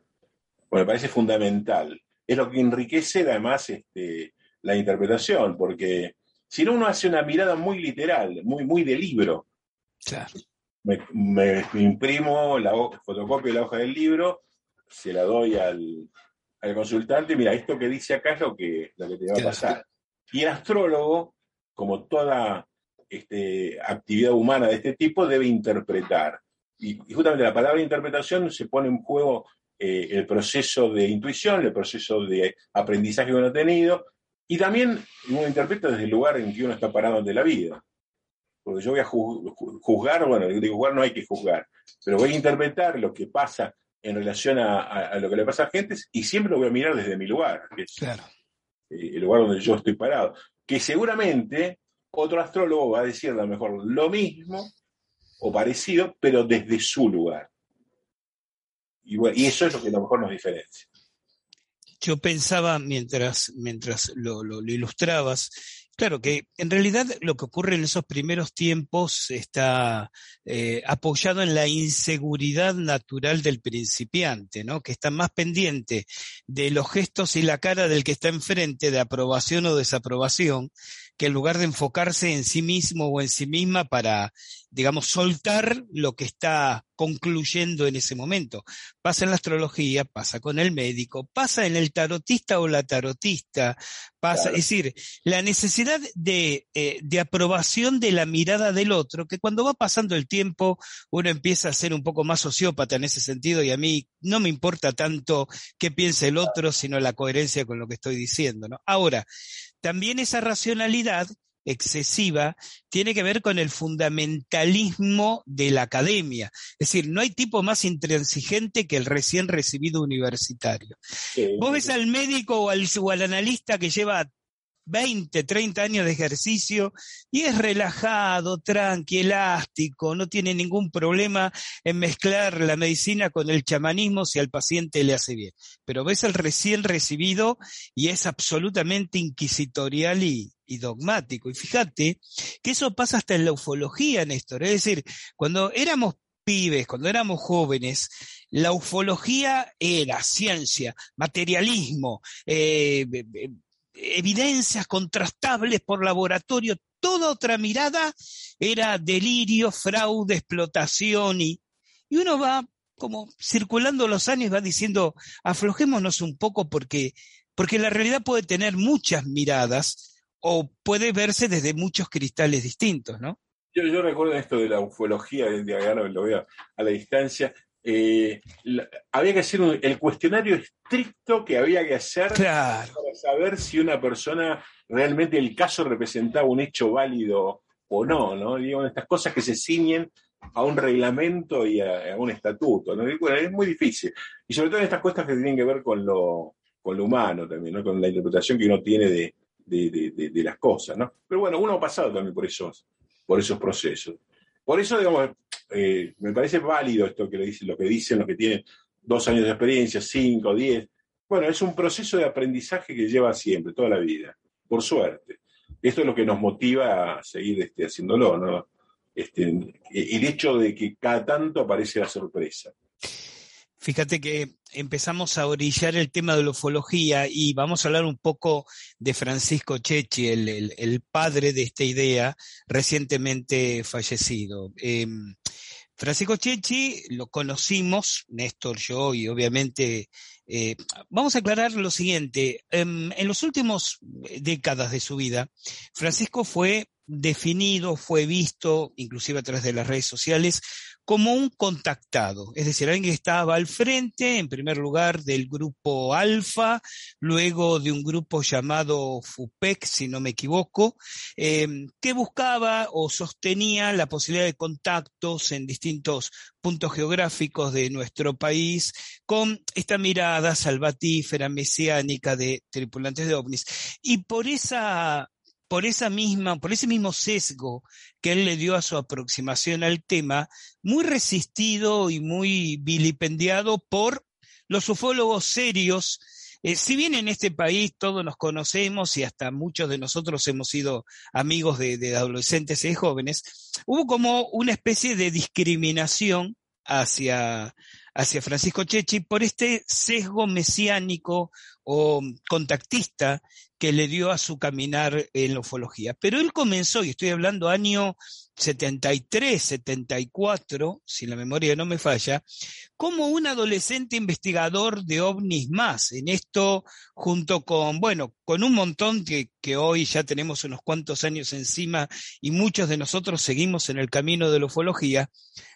Bueno, me parece fundamental. Es lo que enriquece además este, la interpretación, porque si no uno hace una mirada muy literal, muy, muy de libro. Claro me, imprimo la fotocopio la hoja del libro, se la doy al, consultante, mira, esto que dice acá es lo que, lo que te va a pasar. Y el astrólogo, como toda este, actividad humana de este tipo, debe interpretar. Y, justamente la palabra interpretación se pone en juego eh, el proceso de intuición, el proceso de aprendizaje que uno ha tenido, y también uno interpreta desde el lugar en que uno está parado ante la vida porque yo voy a juzgar, bueno, de juzgar no hay que juzgar, pero voy a interpretar lo que pasa en relación a, lo que le pasa a gente y siempre lo voy a mirar desde mi lugar, que es Claro. eh, el lugar donde yo estoy parado. Que seguramente otro astrólogo va a decir a lo mejor lo mismo o parecido, pero desde su lugar. Y, bueno, y eso es lo que a lo mejor nos diferencia. Yo pensaba mientras, mientras lo, lo- lo ilustrabas, claro que en realidad lo que ocurre en esos primeros tiempos está eh, apoyado en la inseguridad natural del principiante, ¿no? Que está más pendiente de los gestos y la cara del que está enfrente, de aprobación o desaprobación, que en lugar de enfocarse en sí mismo o en sí misma para, digamos, soltar lo que está concluyendo en ese momento. Pasa en la astrología, pasa con el médico, pasa en el tarotista o la tarotista, pasa, Claro. es decir, la necesidad de, eh, de aprobación de la mirada del otro, que cuando va pasando el tiempo uno empieza a ser un poco más sociópata en ese sentido y a mí no me importa tanto qué piensa el otro, sino la coherencia con lo que estoy diciendo, ¿no? Ahora, también esa racionalidad excesiva tiene que ver con el fundamentalismo de la academia. Es decir, no hay tipo más intransigente que el recién recibido universitario. Sí, Vos ves al médico o al, o al analista que lleva 20, 30 años de ejercicio y es relajado, tranqui, elástico, no tiene ningún problema en mezclar la medicina con el chamanismo si al paciente le hace bien. Pero ves al recién recibido y es absolutamente inquisitorial y, dogmático. Y fíjate que eso pasa hasta en la ufología, Néstor. Es decir, cuando éramos pibes, cuando éramos jóvenes, la ufología era ciencia, materialismo, eh, eh, evidencias contrastables por laboratorio, toda otra mirada era delirio, fraude, explotación y, y uno va como circulando los años, va diciendo, aflojémonos un poco porque, porque la realidad puede tener muchas miradas o puede verse desde muchos cristales distintos, ¿no? Yo, recuerdo esto de la ufología, de, de acá lo veo a la distancia. Eh, la- había que hacer un- el cuestionario estricto que había que hacer Claro. para saber si una persona realmente el caso representaba un hecho válido o no, ¿no? Digo, estas cosas que se ciñen a un reglamento y a, a un estatuto, ¿no? Bueno, es muy difícil. Y sobre todo en estas cosas que tienen que ver con lo, con lo humano también, ¿no? Con la interpretación que uno tiene de, de- de- de- de las cosas, ¿no? Pero bueno, uno ha pasado también por esos, por esos procesos. Por eso, digamos, eh, me parece válido esto que le dicen, lo que dicen los que tienen dos años de experiencia, cinco, diez. Bueno, es un proceso de aprendizaje que lleva siempre, toda la vida, por suerte. Esto es lo que nos motiva a seguir este, haciéndolo, ¿no? Este, el hecho de que cada tanto aparece la sorpresa. Fíjate que empezamos a orillar el tema de la ufología y vamos a hablar un poco de Francisco Chechi, el, el- padre de esta idea, recientemente fallecido. Eh, Francisco Chechi lo conocimos, Néstor, yo y obviamente, eh, vamos a aclarar lo siguiente, em, en los últimos décadas de su vida, Francisco fue definido, fue visto, inclusive a través de las redes sociales, como un contactado, es decir, alguien que estaba al frente, en primer lugar, del grupo Alfa, luego de un grupo llamado FUPEC, si no me equivoco, eh, que buscaba o sostenía la posibilidad de contactos en distintos puntos geográficos de nuestro país con esta mirada salvatífera, mesiánica de tripulantes de ovnis. Y por esa por esa misma, por ese mismo sesgo que él le dio a su aproximación al tema, muy resistido y muy vilipendiado por los ufólogos serios. Eh, si bien en este país todos nos conocemos y hasta muchos de nosotros hemos sido amigos de, de adolescentes y jóvenes, hubo como una especie de discriminación hacia, hacia Francisco Chechi por este sesgo mesiánico o contactista que le dio a su caminar en la ufología. Pero él comenzó, y estoy hablando año 73, 74, si la memoria no me falla, como un adolescente investigador de ovnis más. En esto, junto con, bueno, con un montón que, que hoy ya tenemos unos cuantos años encima y muchos de nosotros seguimos en el camino de la ufología,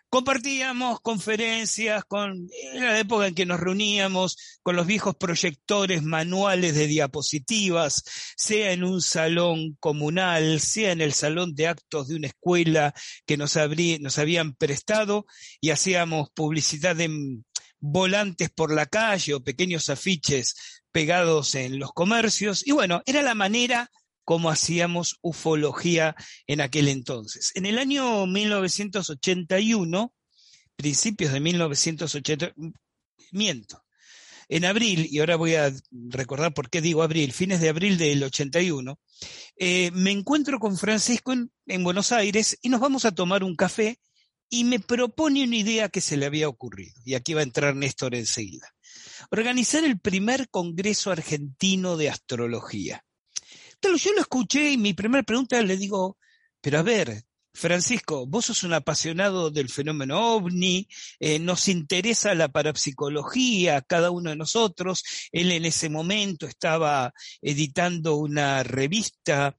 compartíamos conferencias con la época en que nos reuníamos con los viejos proyectores manuales de diapositivas, sea en un salón comunal, sea en el salón de actos de una escuela que nos, habrí, nos habían prestado y hacíamos publicidad en volantes por la calle o pequeños afiches pegados en los comercios. Y bueno, era la manera como hacíamos ufología en aquel entonces. En el año 1981, principios de 1980, miento, en abril, y ahora voy a recordar por qué digo abril, fines de abril del 81, eh, me encuentro con Francisco en, en Buenos Aires y nos vamos a tomar un café y me propone una idea que se le había ocurrido. Y aquí va a entrar Néstor enseguida. Organizar el primer Congreso Argentino de Astrología. Claro, yo lo escuché y mi primera pregunta le digo, pero a ver, Francisco, vos sos un apasionado del fenómeno ovni, eh, nos interesa la parapsicología, cada uno de nosotros. Él en ese momento estaba editando una revista,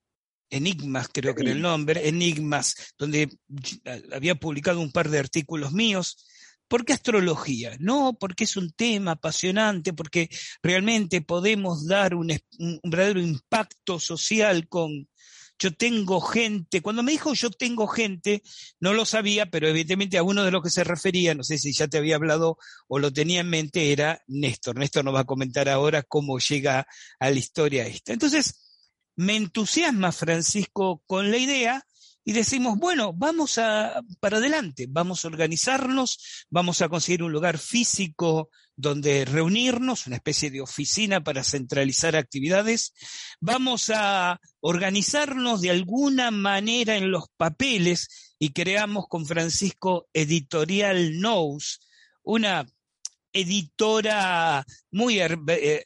Enigmas creo que era el nombre, Enigmas, donde había publicado un par de artículos míos. ¿Por qué astrología? No, porque es un tema apasionante, porque realmente podemos dar un, un verdadero impacto social con, yo tengo gente, cuando me dijo yo tengo gente, no lo sabía, pero evidentemente a uno de los que se refería, no sé si ya te había hablado o lo tenía en mente, era Néstor. Néstor nos va a comentar ahora cómo llega a la historia esta. Entonces, me entusiasma Francisco con la idea y decimos, bueno, vamos a, para adelante, vamos a organizarnos, vamos a conseguir un lugar físico donde reunirnos, una especie de oficina para centralizar actividades, vamos a organizarnos de alguna manera en los papeles y creamos con Francisco Editorial Nous, una editora muy er-,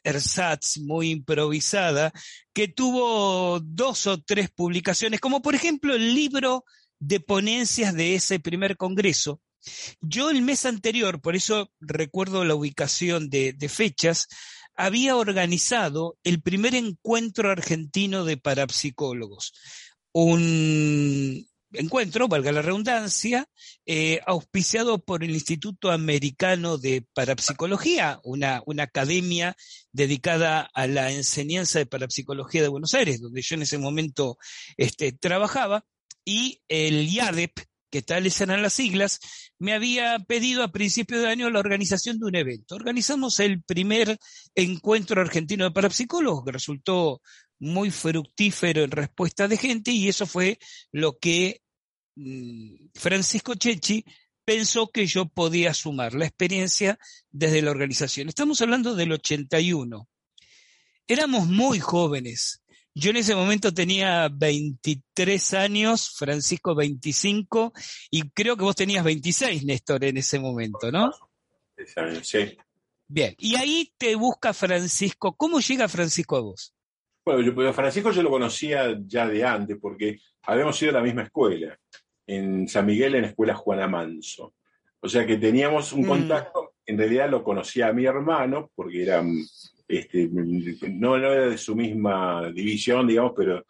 ersatz, muy improvisada, que tuvo dos o tres publicaciones, como por ejemplo el libro de ponencias de ese primer congreso. Yo el mes anterior, por eso recuerdo la ubicación de, de fechas, había organizado el primer encuentro argentino de parapsicólogos. Un, encuentro, valga la redundancia, eh, auspiciado por el Instituto Americano de Parapsicología, una, una academia dedicada a la enseñanza de parapsicología de Buenos Aires, donde yo en ese momento este, trabajaba, y el IADEP, que tales eran las siglas, me había pedido a principios de año la organización de un evento. Organizamos el primer encuentro argentino de parapsicólogos, que resultó muy fructífero en respuesta de gente y eso fue lo que mm, Francisco Chechi pensó que yo podía sumar la experiencia desde la organización. Estamos hablando del 81. Éramos muy jóvenes. Yo en ese momento tenía 23 años, Francisco 25, y creo que vos tenías 26, Néstor, en ese momento, ¿no? Sí. Bien, y ahí te busca Francisco. ¿Cómo llega Francisco a vos? Bueno, yo, Francisco yo lo conocía ya de antes, porque habíamos ido a la misma escuela, en San Miguel, en la escuela Juana Manso. O sea que teníamos un mm. contacto, en realidad lo conocía a mi hermano, porque era, este, no, era de su misma división, digamos, pero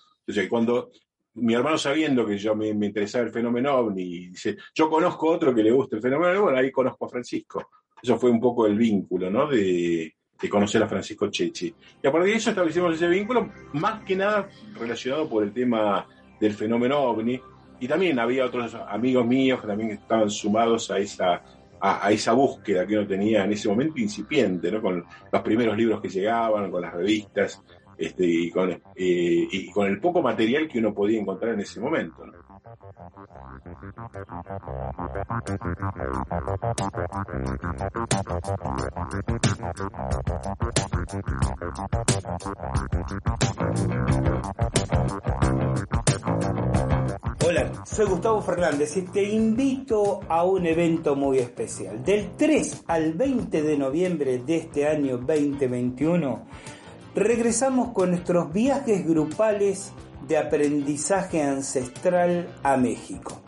cuando mi hermano sabiendo que yo me, interesaba el fenómeno ovni, dice, yo conozco otro que le gusta el fenómeno, bueno, ahí conozco a Francisco. Eso fue un poco el vínculo, ¿no? De, de conocer a Francisco Chechi. Y a partir de eso establecimos ese vínculo, más que nada relacionado por el tema del fenómeno ovni. Y también había otros amigos míos que también estaban sumados a esa, a, esa búsqueda que uno tenía en ese momento incipiente, ¿no? con los primeros libros que llegaban, con las revistas, este, y, con, eh, y con el poco material que uno podía encontrar en ese momento. Hola, soy Gustavo Fernández y te invito a un evento muy especial. Del 3 al 20 de noviembre de este año 2021, regresamos con nuestros viajes grupales de aprendizaje ancestral a México.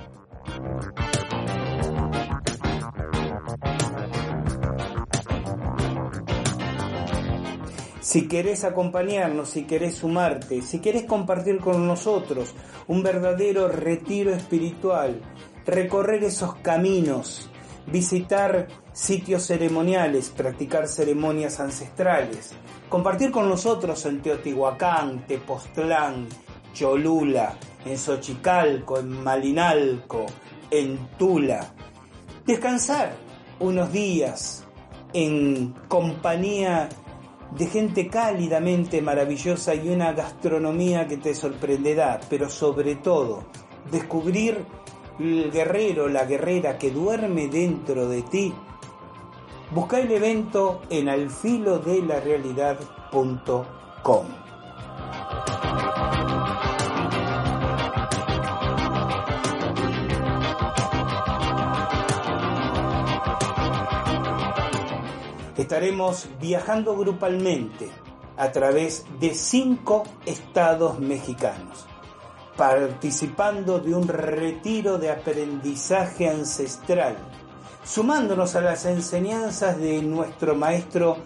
Si querés acompañarnos, si querés sumarte, si querés compartir con nosotros un verdadero retiro espiritual, recorrer esos caminos, visitar sitios ceremoniales, practicar ceremonias ancestrales, compartir con nosotros en Teotihuacán, Tepoztlán, Cholula, en Xochicalco, en Malinalco, en Tula. Descansar unos días, en compañía de gente cálidamente maravillosa y una gastronomía que te sorprenderá, pero sobre todo descubrir el guerrero, la guerrera que duerme dentro de ti. Busca el evento en alfilodelarealidad.com. Estaremos viajando grupalmente a través de cinco estados mexicanos, participando de un retiro de aprendizaje ancestral, sumándonos a las enseñanzas de nuestro maestro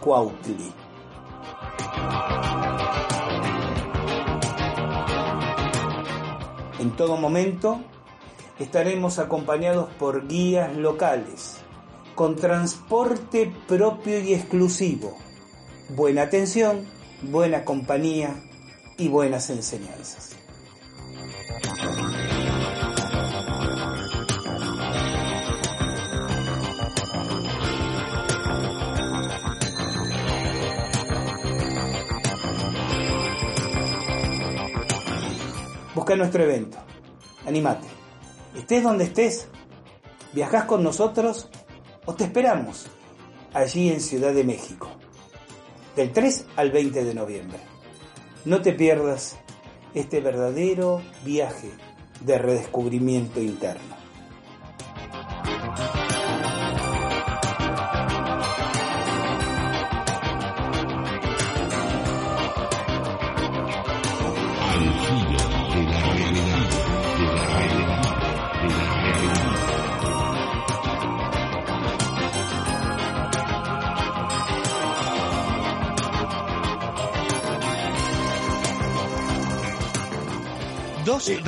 Cuautli. En todo momento estaremos acompañados por guías locales con transporte propio y exclusivo, buena atención, buena compañía y buenas enseñanzas. Busca nuestro evento, animate, estés donde estés, viajás con nosotros o te esperamos allí en Ciudad de México, del 3 al 20 de noviembre. No te pierdas este verdadero viaje de redescubrimiento interno.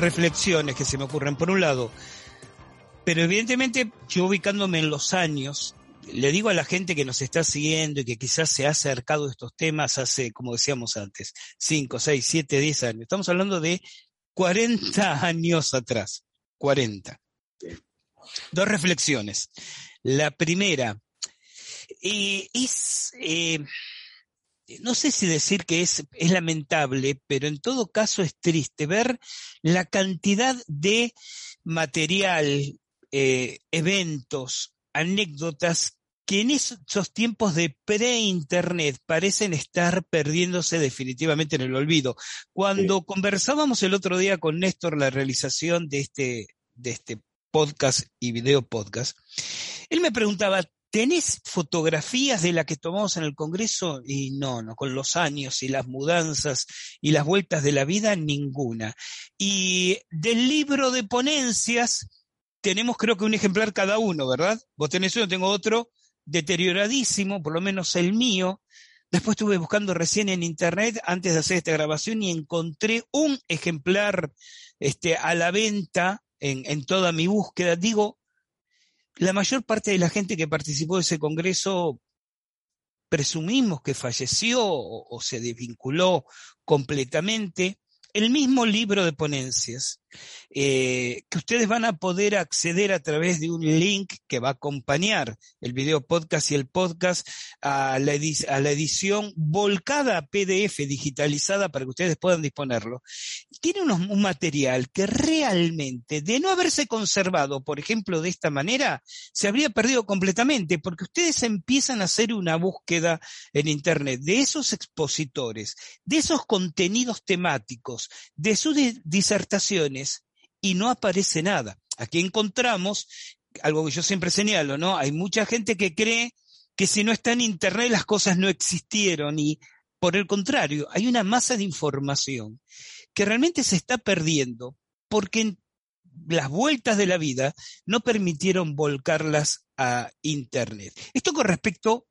Reflexiones que se me ocurren. Por un lado, pero evidentemente yo ubicándome en los años, le digo a la gente que nos está siguiendo y que quizás se ha acercado a estos temas hace, como decíamos antes, 5, 6, 7, 10 años. Estamos hablando de 40 años atrás. 40. Dos reflexiones. La primera, eh, es, eh, no sé si decir que es, es lamentable, pero en todo caso es triste ver la cantidad de material, eh, eventos, anécdotas que en esos tiempos de pre-internet parecen estar perdiéndose definitivamente en el olvido. Cuando conversábamos el otro día con Néstor la realización de este, de este podcast y video podcast, él me preguntaba, ¿Tenés fotografías de la que tomamos en el Congreso? Y no, no, con los años y las mudanzas y las vueltas de la vida, ninguna. Y del libro de ponencias, tenemos creo que un ejemplar cada uno, ¿verdad? Vos tenés uno, tengo otro, deterioradísimo, por lo menos el mío. Después estuve buscando recién en internet antes de hacer esta grabación y encontré un ejemplar este, a la venta en, en toda mi búsqueda. Digo, la mayor parte de la gente que participó de ese congreso presumimos que falleció o, se desvinculó completamente. El mismo libro de ponencias eh, que ustedes van a poder acceder a través de un link que va a acompañar el video podcast y el podcast a la, a la edición volcada a PDF digitalizada para que ustedes puedan disponerlo. Tiene unos, un material que realmente, de no haberse conservado, por ejemplo, de esta manera, se habría perdido completamente, porque ustedes empiezan a hacer una búsqueda en Internet de esos expositores, de esos contenidos temáticos, de sus disertaciones, y no aparece nada. Aquí encontramos algo que yo siempre señalo, ¿no? Hay mucha gente que cree que si no está en Internet las cosas no existieron y por el contrario, hay una masa de información que realmente se está perdiendo porque las vueltas de la vida no permitieron volcarlas a Internet. Esto con respecto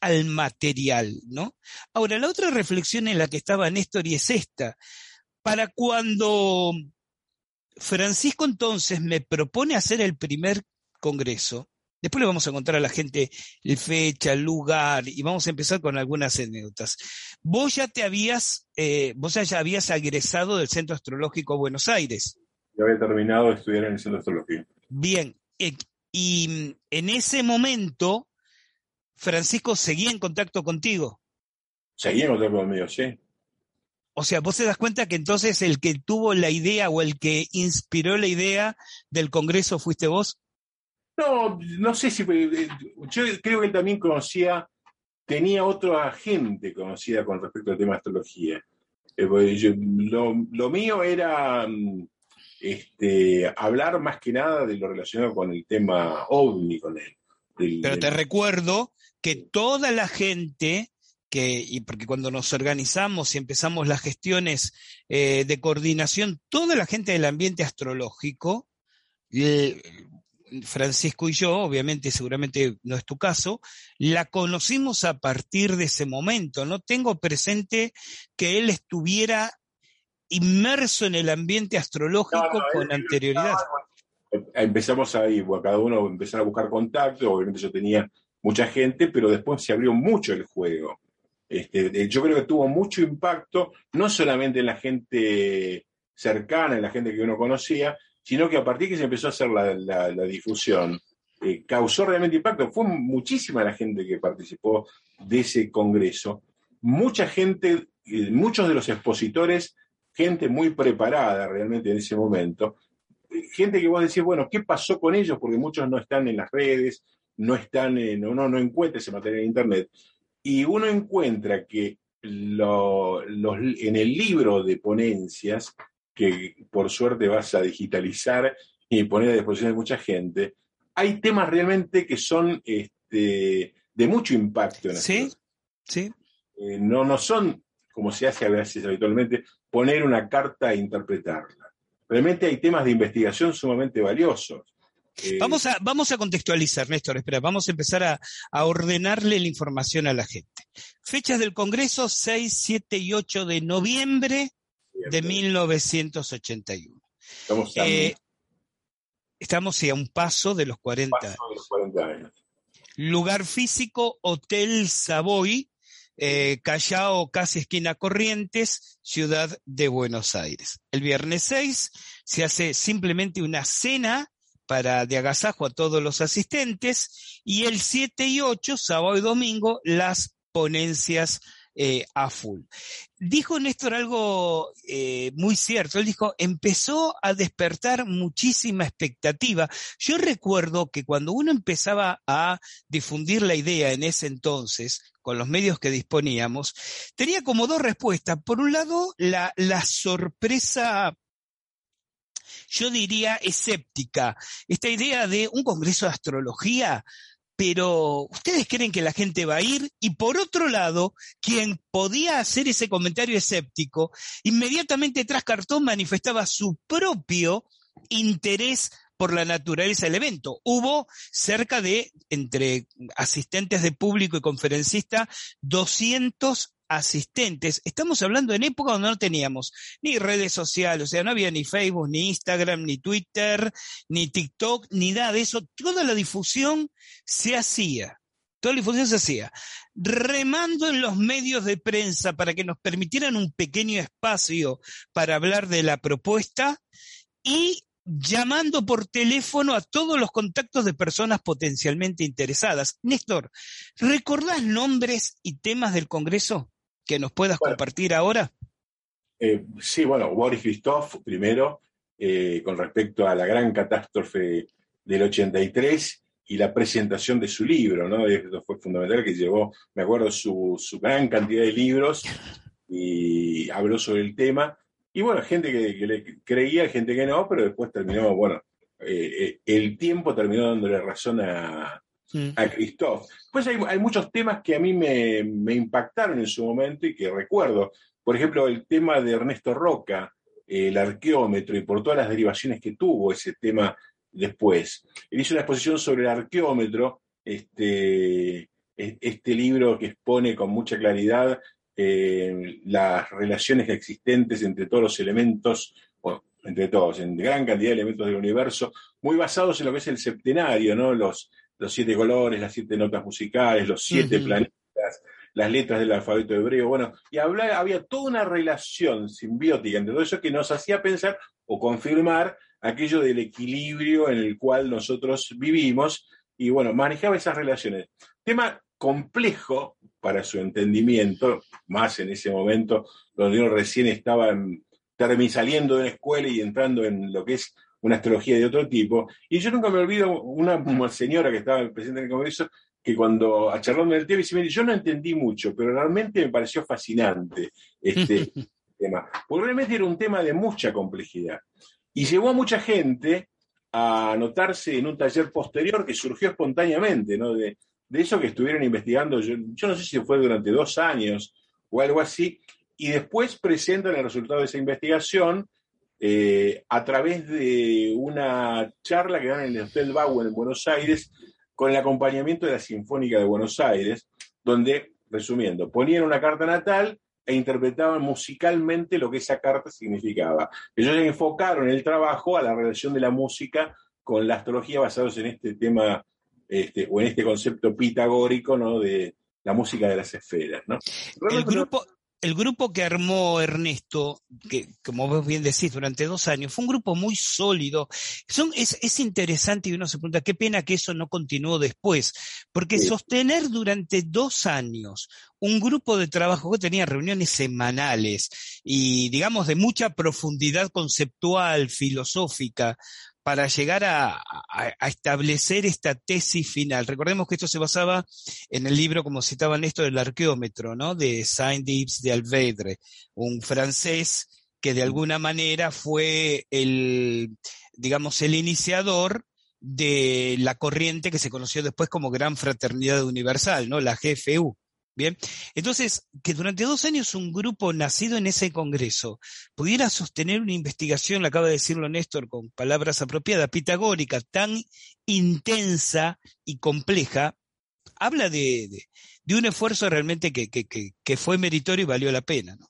al material, ¿no? Ahora, la otra reflexión en la que estaba Néstor y es esta. Para cuando Francisco entonces me propone hacer el primer congreso. Después le vamos a contar a la gente la fecha, el lugar y vamos a empezar con algunas anécdotas. Vos ya te habías, eh, vos ya habías agresado del Centro Astrológico Buenos Aires. Yo había terminado de estudiar en el Centro Astrológico. Bien. Eh, Y en ese momento, Francisco seguía en contacto contigo. Seguía en contacto conmigo, sí. O sea, vos te das cuenta que entonces el que tuvo la idea o el que inspiró la idea del Congreso fuiste vos. No, no sé si. Eh, yo creo que él también conocía, tenía otra gente conocida con respecto al tema de astrología. Eh, lo, mío era mm, este, hablar más que nada de lo relacionado con el tema ovni, con él. Pero te recuerdo que toda la gente que, y porque cuando nos organizamos y empezamos las gestiones eh, de coordinación, toda la gente del ambiente astrológico, Francisco y yo, obviamente seguramente no es tu caso, la conocimos a partir de ese momento. No tengo presente que él estuviera inmerso en el ambiente astrológico con anterioridad. Empezamos ahí, cada uno empezó a buscar contacto, obviamente yo tenía mucha gente, pero después se abrió mucho el juego. Este, yo creo que tuvo mucho impacto, no solamente en la gente cercana, en la gente que uno conocía, sino que a partir que se empezó a hacer la, difusión, eh, causó realmente impacto. Fue muchísima la gente que participó de ese congreso. Mucha gente, eh, muchos de los expositores, gente muy preparada realmente en ese momento. Gente que vos decís, bueno, ¿qué pasó con ellos? Porque muchos no están en las redes, no están, en, no, no encuentra ese material en Internet. Y uno encuentra que en el libro de ponencias que por suerte vas a digitalizar y poner a disposición de mucha gente, hay temas realmente que son este, de mucho impacto. En sí, sí. Eh, no, no son, como se hace a veces habitualmente, poner una carta e interpretarla. Realmente hay temas de investigación sumamente valiosos. Eh, vamos, a, vamos a contextualizar, Néstor, espera, vamos a empezar a, a, ordenarle la información a la gente. Fechas del Congreso, 6, 7 y 8 de noviembre de 1981. Estamos, eh, estamos a un paso de los 40, años. Lugar físico, Hotel Savoy, eh, Callao, casi esquina Corrientes, ciudad de Buenos Aires. El viernes 6 se hace simplemente una cena para de agasajo a todos los asistentes y el 7 y 8, sábado y domingo, las ponencias eh, a full. Dijo Néstor algo eh, muy cierto, él dijo, empezó a despertar muchísima expectativa. Yo recuerdo que cuando uno empezaba a difundir la idea en ese entonces, con los medios que disponíamos, tenía como dos respuestas. Por un lado, la, la sorpresa yo diría escéptica. Esta idea de un congreso de astrología, pero ¿ustedes creen que la gente va a ir? Y por otro lado, quien podía hacer ese comentario escéptico, inmediatamente tras cartón manifestaba su propio interés por la naturaleza del evento. Hubo cerca de, entre asistentes de público y conferencista, 200 asistentes. Estamos hablando en época donde no teníamos ni redes sociales, o sea, no había ni Facebook, ni Instagram, ni Twitter, ni TikTok, ni nada de eso. Toda la difusión se hacía. Toda la difusión se hacía remando en los medios de prensa para que nos permitieran un pequeño espacio para hablar de la propuesta y llamando por teléfono a todos los contactos de personas potencialmente interesadas. Néstor, ¿recordás nombres y temas del Congreso? Que nos puedas compartir ahora? Eh, sí, bueno, Boris Christoph primero, eh, con respecto a la gran catástrofe del 83 y la presentación de su libro, ¿no? Esto fue fundamental que llevó, me acuerdo, su, gran cantidad de libros y habló sobre el tema. Y bueno, gente que, le creía, gente que no, pero después terminó, bueno, eh, el tiempo terminó dándole razón a, a Christoph. Pues hay, muchos temas que a mí me, impactaron en su momento y que recuerdo. Por ejemplo, el tema de Ernesto Roca, el arqueómetro, y por todas las derivaciones que tuvo ese tema después. Él hizo una exposición sobre el arqueómetro, este, e, este libro que expone con mucha claridad eh, las relaciones existentes entre todos los elementos, entre todos, en gran cantidad de elementos del universo, muy basados en lo que es el septenario, ¿no? Los, los siete colores, las siete notas musicales, los siete planetas, las letras del alfabeto hebreo, bueno, y había toda una relación simbiótica entre todo eso que nos hacía pensar o confirmar aquello del equilibrio en el cual nosotros vivimos y bueno, manejaba esas relaciones. Tema complejo para su entendimiento, más en ese momento donde uno recién estaba saliendo de la escuela y entrando en lo que es una astrología de otro tipo. Y yo nunca me olvido una, señora que estaba presente en el Congreso que cuando charlando del tema dice, yo no entendí mucho, pero realmente me pareció fascinante este tema. Porque realmente era un tema de mucha complejidad. Y llevó a mucha gente a anotarse en un taller posterior que surgió espontáneamente, ¿no? De, eso que estuvieron investigando, yo, no sé si fue durante dos años o algo así, y después presentan el resultado de esa investigación eh, a través de una charla que dan en el Hotel Bau en Buenos Aires con el acompañamiento de la Sinfónica de Buenos Aires, donde, resumiendo, ponían una carta natal e interpretaban musicalmente lo que esa carta significaba. Ellos enfocaron el trabajo a la relación de la música con la astrología basados en este tema este, o en este concepto pitagórico ¿no? de la música de las esferas. ¿no? El grupo, el grupo que armó Ernesto, que como vos bien decís, durante dos años, fue un grupo muy sólido. Son, es, es interesante y uno se pregunta, qué pena que eso no continuó después, porque sostener durante dos años un grupo de trabajo que tenía reuniones semanales y, digamos, de mucha profundidad conceptual, filosófica, para llegar a, establecer esta tesis final. Recordemos que esto se basaba en el libro, como citaba Néstor, del arqueómetro, ¿no? De Saint-Yves de Alvedre, un francés que de alguna manera fue el, digamos, el iniciador de la corriente que se conoció después como Gran Fraternidad Universal, ¿no? La GFU. Bien, entonces, que durante dos años un grupo nacido en ese congreso pudiera sostener una investigación, le acaba de decirlo Néstor con palabras apropiadas, pitagórica, tan intensa y compleja, habla de, un esfuerzo realmente que, fue meritorio y valió la pena. ¿no?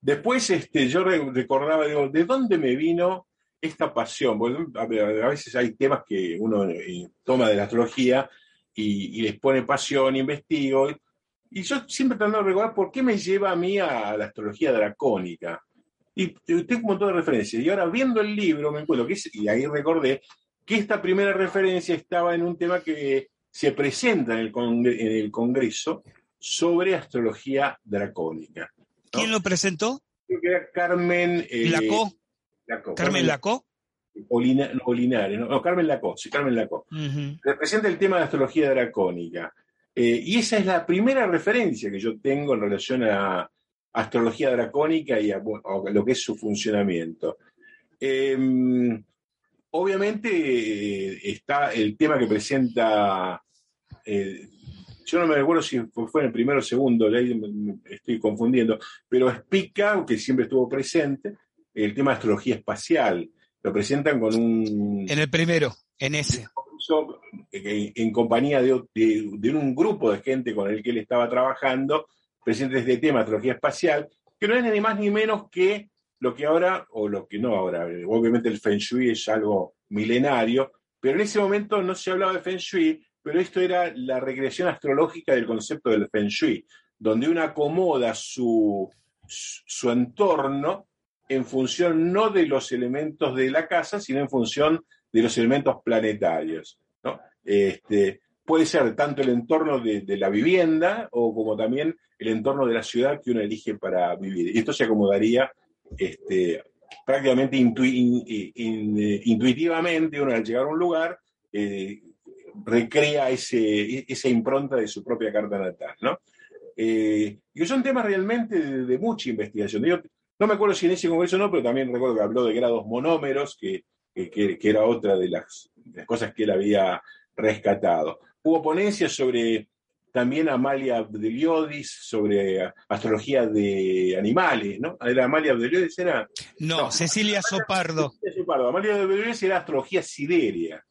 Después este, yo recordaba, digo, ¿de dónde me vino esta pasión? a, veces hay temas que uno eh, toma de la astrología y les pone pasión, investigo, y yo siempre tratando de recordar por qué me lleva a mí a la astrología dracónica. Y tengo un montón de referencias. Y ahora viendo el libro me encuentro que y ahí recordé que esta primera referencia estaba en un tema que se presenta en el, en el Congreso sobre astrología dracónica. ¿Quién lo presentó? Creo que era Carmen... Eh, ¿Lacó? ¿Carmen Lacó? O, ¿no? Carmen Lacó, sí, Carmen Lacó. Representa el tema de astrología dracónica. Eh, y esa es la primera referencia que yo tengo en relación a astrología dracónica y a, lo que es su funcionamiento. Em, obviamente eh, está el tema que presenta, eh, yo no me recuerdo si fue en el primero o segundo, estoy confundiendo, pero explica, que siempre estuvo presente, el tema de astrología espacial. Lo presentan con un... En el primero, en ese en compañía de, un grupo de gente con el que él estaba trabajando, presente este tema, astrología espacial, que no es ni más ni menos que lo que ahora, o lo que no ahora, obviamente el Feng Shui es algo milenario, pero en ese momento no se hablaba de Feng Shui, pero esto era la recreación astrológica del concepto del Feng Shui, donde uno acomoda su, su entorno en función no de los elementos de la casa, sino en función de los elementos planetarios. ¿no? Este, puede ser tanto el entorno de, la vivienda o como también el entorno de la ciudad que uno elige para vivir. Y esto se acomodaría este, prácticamente intuitivamente, uno al llegar a un lugar eh, recrea ese, esa impronta de su propia carta natal. ¿no? Eh, y son temas realmente de, mucha investigación. no me acuerdo si en ese congreso no, pero también recuerdo que habló de grados monómeros, que que, era otra de las, cosas que él había rescatado. Hubo ponencias sobre también Amalia Abdeliodis, sobre astrología de animales, ¿no? ¿Era Amalia Abdeliodis? Era... No, Cecilia Sopardo. Cecilia Sopardo. Amalia Abdeliodis era astrología sideria.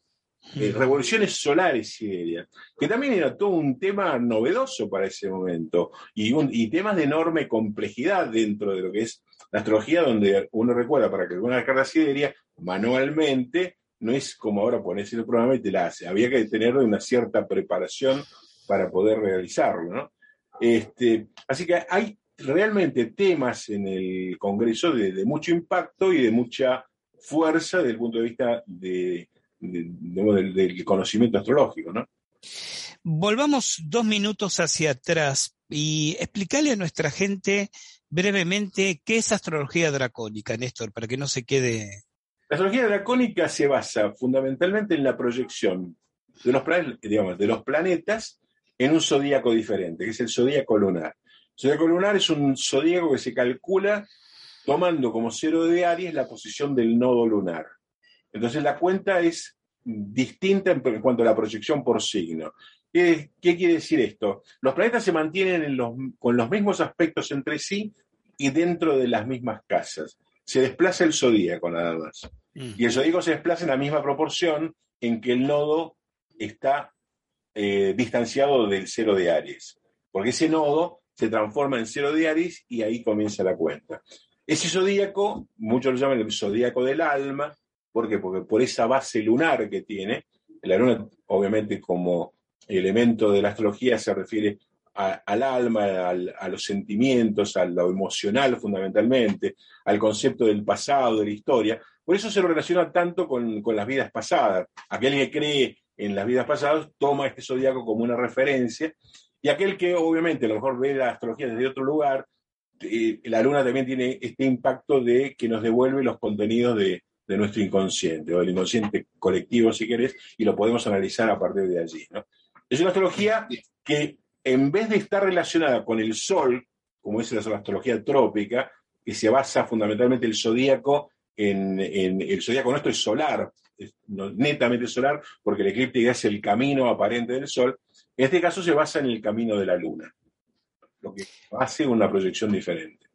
Eh, mm. revoluciones solares siberias, que también era todo un tema novedoso para ese momento y, y temas de enorme complejidad dentro de lo que es la astrología, donde uno recuerda para que una carta sideria manualmente no es como ahora ponerse el programa y te la hace. Había que tener una cierta preparación para poder realizarlo, ¿no? Este, así que hay realmente temas en el Congreso de, mucho impacto y de mucha fuerza desde el punto de vista de, del, conocimiento astrológico, ¿no? Volvamos dos minutos hacia atrás y explicarle a nuestra gente brevemente qué es astrología dracónica, Néstor, para que no se quede. La astrología dracónica se basa fundamentalmente en la proyección de los, digamos, de los planetas en un zodíaco diferente, que es el zodíaco lunar. El zodíaco lunar es un zodíaco que se calcula tomando como cero de Aries la posición del nodo lunar. Entonces la cuenta es distinta en cuanto a la proyección por signo. ¿Qué, quiere decir esto? Los planetas se mantienen con los mismos aspectos entre sí y dentro de las mismas casas. Se desplaza el zodíaco nada más. Mm. Y el zodíaco se desplaza en la misma proporción en que el nodo está eh, distanciado del cero de Aries. Porque ese nodo se transforma en cero de Aries y ahí comienza la cuenta. Ese zodíaco, muchos lo llaman el zodíaco del alma, ¿por qué? Porque por esa base lunar que tiene, la luna obviamente como elemento de la astrología se refiere al alma, a los sentimientos, a lo emocional fundamentalmente, al concepto del pasado, de la historia. Por eso se relaciona tanto con, con las vidas pasadas. Aquel que cree en las vidas pasadas toma este zodíaco como una referencia y aquel que obviamente a lo mejor ve la astrología desde otro lugar eh, la luna también tiene este impacto de que nos devuelve los contenidos de, nuestro inconsciente, o del inconsciente colectivo, si querés, y lo podemos analizar a partir de allí. Es una astrología que, en vez de estar relacionada con el Sol, como es la astrología trópica, que se basa fundamentalmente el zodíaco en, el zodíaco nuestro es solar, netamente solar, porque el eclíptica es el camino aparente del Sol. En este caso se basa en el camino de la Luna lo que hace una proyección diferente.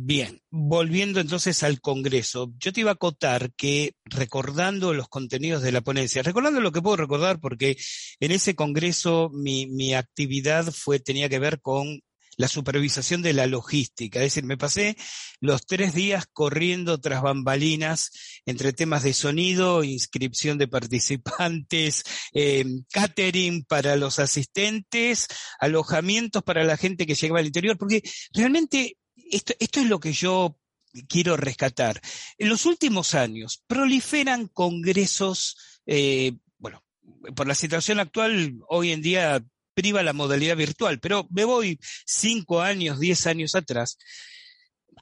Bien, volviendo entonces al Congreso, yo te iba a acotar que recordando los contenidos de la ponencia, recordando lo que puedo recordar, porque en ese Congreso mi, mi actividad fue, tenía que ver con la supervisación de la logística. Es decir, me pasé los tres días corriendo tras bambalinas entre temas de sonido, inscripción de participantes, eh, catering para los asistentes, alojamientos para la gente que llegaba al interior, porque realmente esto, es lo que yo quiero rescatar. En los últimos años proliferan congresos, eh, bueno, por la situación actual, hoy en día priva la modalidad virtual, pero me voy cinco años, diez años atrás.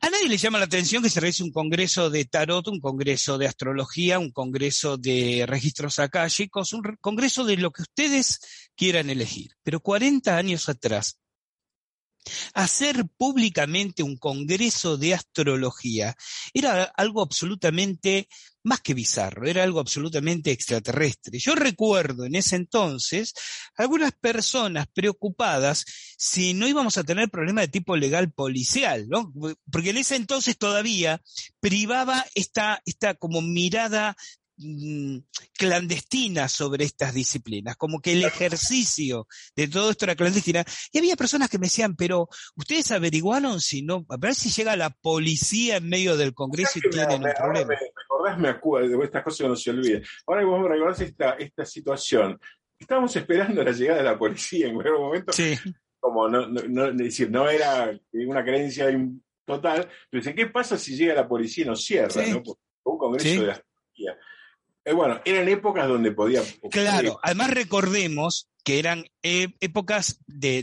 A nadie le llama la atención que se realice un congreso de tarot, un congreso de astrología, un congreso de registros akáshicos, un congreso de lo que ustedes quieran elegir. Pero 40 años atrás, Hacer públicamente un congreso de astrología era algo absolutamente más que bizarro, era algo absolutamente extraterrestre. Yo recuerdo en ese entonces algunas personas preocupadas si no íbamos a tener problemas de tipo legal policial, ¿no? Porque en ese entonces todavía privaba esta, esta como mirada clandestina sobre estas disciplinas, como que el ejercicio de todo esto era clandestina. Y había personas que me decían, pero ustedes averiguaron si no, a ver si llega la policía en medio del Congreso y tienen un problema. Me, me acuerdo de estas cosas que no se olviden. Ahora que vos me recordás esta, esta situación, estábamos esperando la llegada de la policía en algún momento. Sí. Como no, no, decir, no era una creencia total, pero ¿qué pasa si llega la policía y nos cierra? Un congreso de astrología. Eh, bueno, eran épocas donde podía... Claro, además recordemos que eran e, épocas de,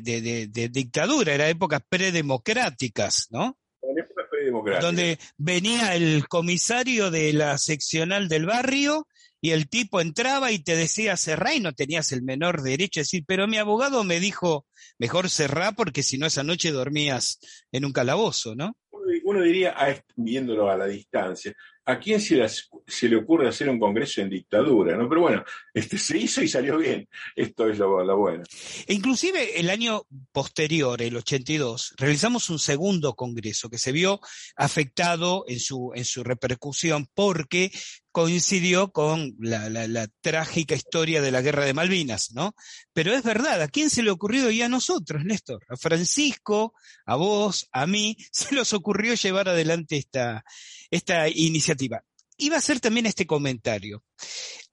dictadura, eran épocas predemocráticas, ¿no? épocas predemocráticas. Donde venía el comisario de la seccional del barrio y el tipo entraba y te decía cerrá y no tenías el menor derecho a decir, pero mi abogado me dijo, mejor cerrá porque si no esa noche dormías en un calabozo, ¿no? Uno diría, viéndolo a la distancia, ¿a quién se, se, le ocurre hacer un congreso en dictadura? ¿no? Pero bueno, este, se hizo y salió bien. Esto es lo, lo, bueno. E inclusive el año posterior, el 82, realizamos un segundo congreso que se vio afectado en su, en su repercusión porque coincidió con la, la, la, trágica historia de la guerra de Malvinas, ¿no? Pero es verdad, ¿a quién se le ocurrió? Y a nosotros, Néstor, a Francisco, a vos, a mí, se nos ocurrió llevar adelante esta, esta iniciativa. Iba a hacer también este comentario.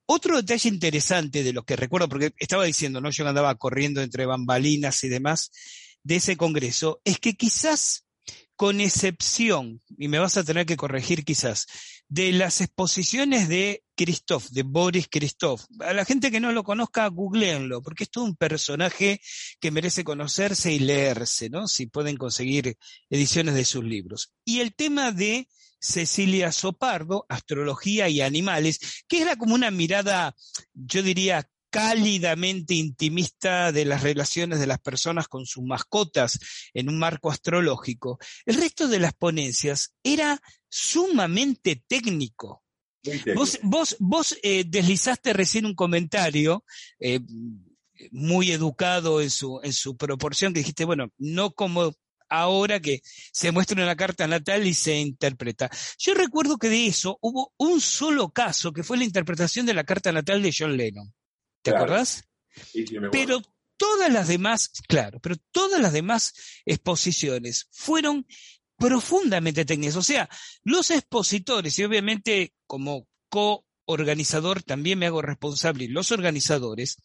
Otro detalle interesante de lo que recuerdo, porque estaba diciendo, ¿no? Yo andaba corriendo entre bambalinas y demás de ese congreso, es que quizás con excepción, y me vas a tener que corregir quizás, de las exposiciones de Christoph, de Boris Christoph. A la gente que no lo conozca, googleenlo, porque es todo un personaje que merece conocerse y leerse, ¿no? Si pueden conseguir ediciones de sus libros. Y el tema de Cecilia Sopardo, Astrología y Animales, que era como una mirada, yo diría, cálidamente intimista de las relaciones de las personas con sus mascotas en un marco astrológico. El resto de las ponencias era sumamente técnico. Vos, vos, vos eh, deslizaste recién un comentario eh, muy educado en su, en su proporción, que dijiste, bueno, no como ahora que se muestra una carta natal y se interpreta. Yo recuerdo que de eso hubo un solo caso, que fue la interpretación de la carta natal de John Lennon. ¿Te acordás? pero todas las demás, claro, pero todas las demás exposiciones fueron profundamente técnicas. O sea, los expositores, y obviamente como co-organizador también me hago responsable, los organizadores,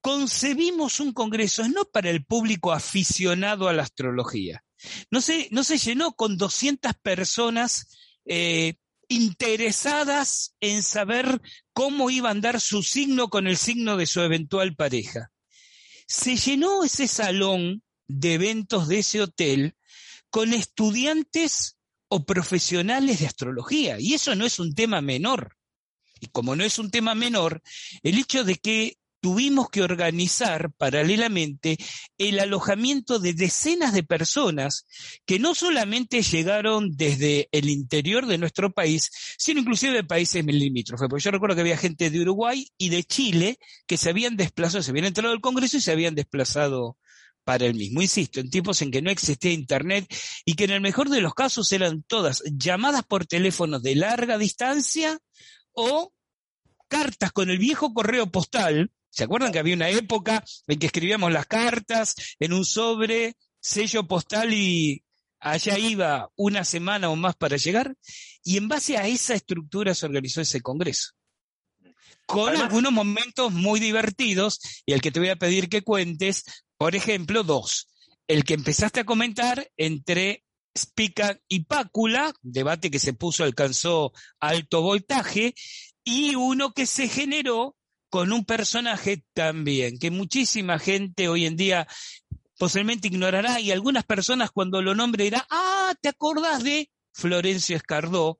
concebimos un congreso no para el público aficionado a la astrología. No se, no se llenó con 200 personas eh, interesadas en saber cómo iba a andar su signo con el signo de su eventual pareja. Se llenó ese salón de eventos de ese hotel con estudiantes o profesionales de astrología, y eso no es un tema menor. Y como no es un tema menor, el hecho de que tuvimos que organizar paralelamente el alojamiento de decenas de personas que no solamente llegaron desde el interior de nuestro país, sino inclusive de países limítrofes. Porque yo recuerdo que había gente de Uruguay y de Chile que se habían desplazado, se habían entrado al Congreso y se habían desplazado para el mismo. Insisto, en tiempos en que no existía Internet y que en el mejor de los casos eran todas llamadas por teléfono de larga distancia o cartas con el viejo correo postal ¿Se acuerdan que había una época en que escribíamos las cartas en un sobre, sello postal y allá iba una semana o más para llegar? Y en base a esa estructura se organizó ese congreso. Con algunos momentos muy divertidos y el que te voy a pedir que cuentes, por ejemplo, dos. El que empezaste a comentar entre Spica y Pácula, debate que se puso, alcanzó alto voltaje, y uno que se generó con un personaje también, que muchísima gente hoy en día posiblemente ignorará y algunas personas cuando lo nombre dirá, ah, ¿te acordás de Florencio Escardó?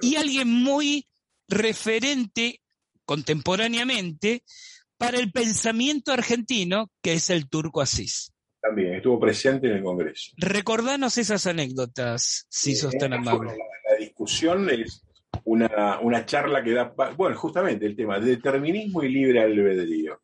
Y alguien muy referente contemporáneamente para el pensamiento argentino, que es el turco Asís. También estuvo presente en el Congreso. Recordanos esas anécdotas, si sos tan amable. la discusión es una, una charla que da, bueno, justamente el tema de determinismo y libre albedrío.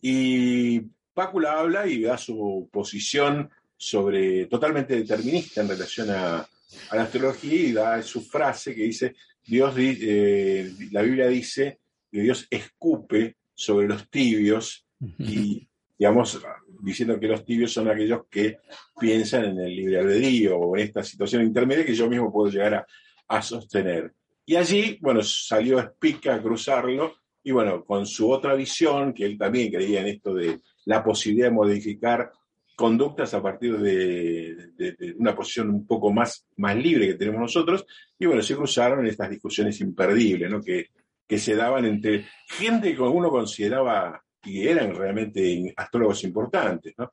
Y Pácula habla y da su posición sobre, totalmente determinista en relación a, la astrología y da su frase que dice, Dios, eh, la Biblia dice que Dios escupe sobre los tibios y, digamos, diciendo que los tibios son aquellos que piensan en el libre albedrío o en esta situación intermedia que yo mismo puedo llegar a, a sostener. Y allí, bueno, salió Spica a cruzarlo y bueno, con su otra visión, que él también creía en esto de la posibilidad de modificar conductas a partir de, una posición un poco más, más libre que tenemos nosotros, y bueno, se cruzaron en estas discusiones imperdibles, ¿no? Que, que se daban entre gente que uno consideraba que eran realmente astrólogos importantes, ¿no?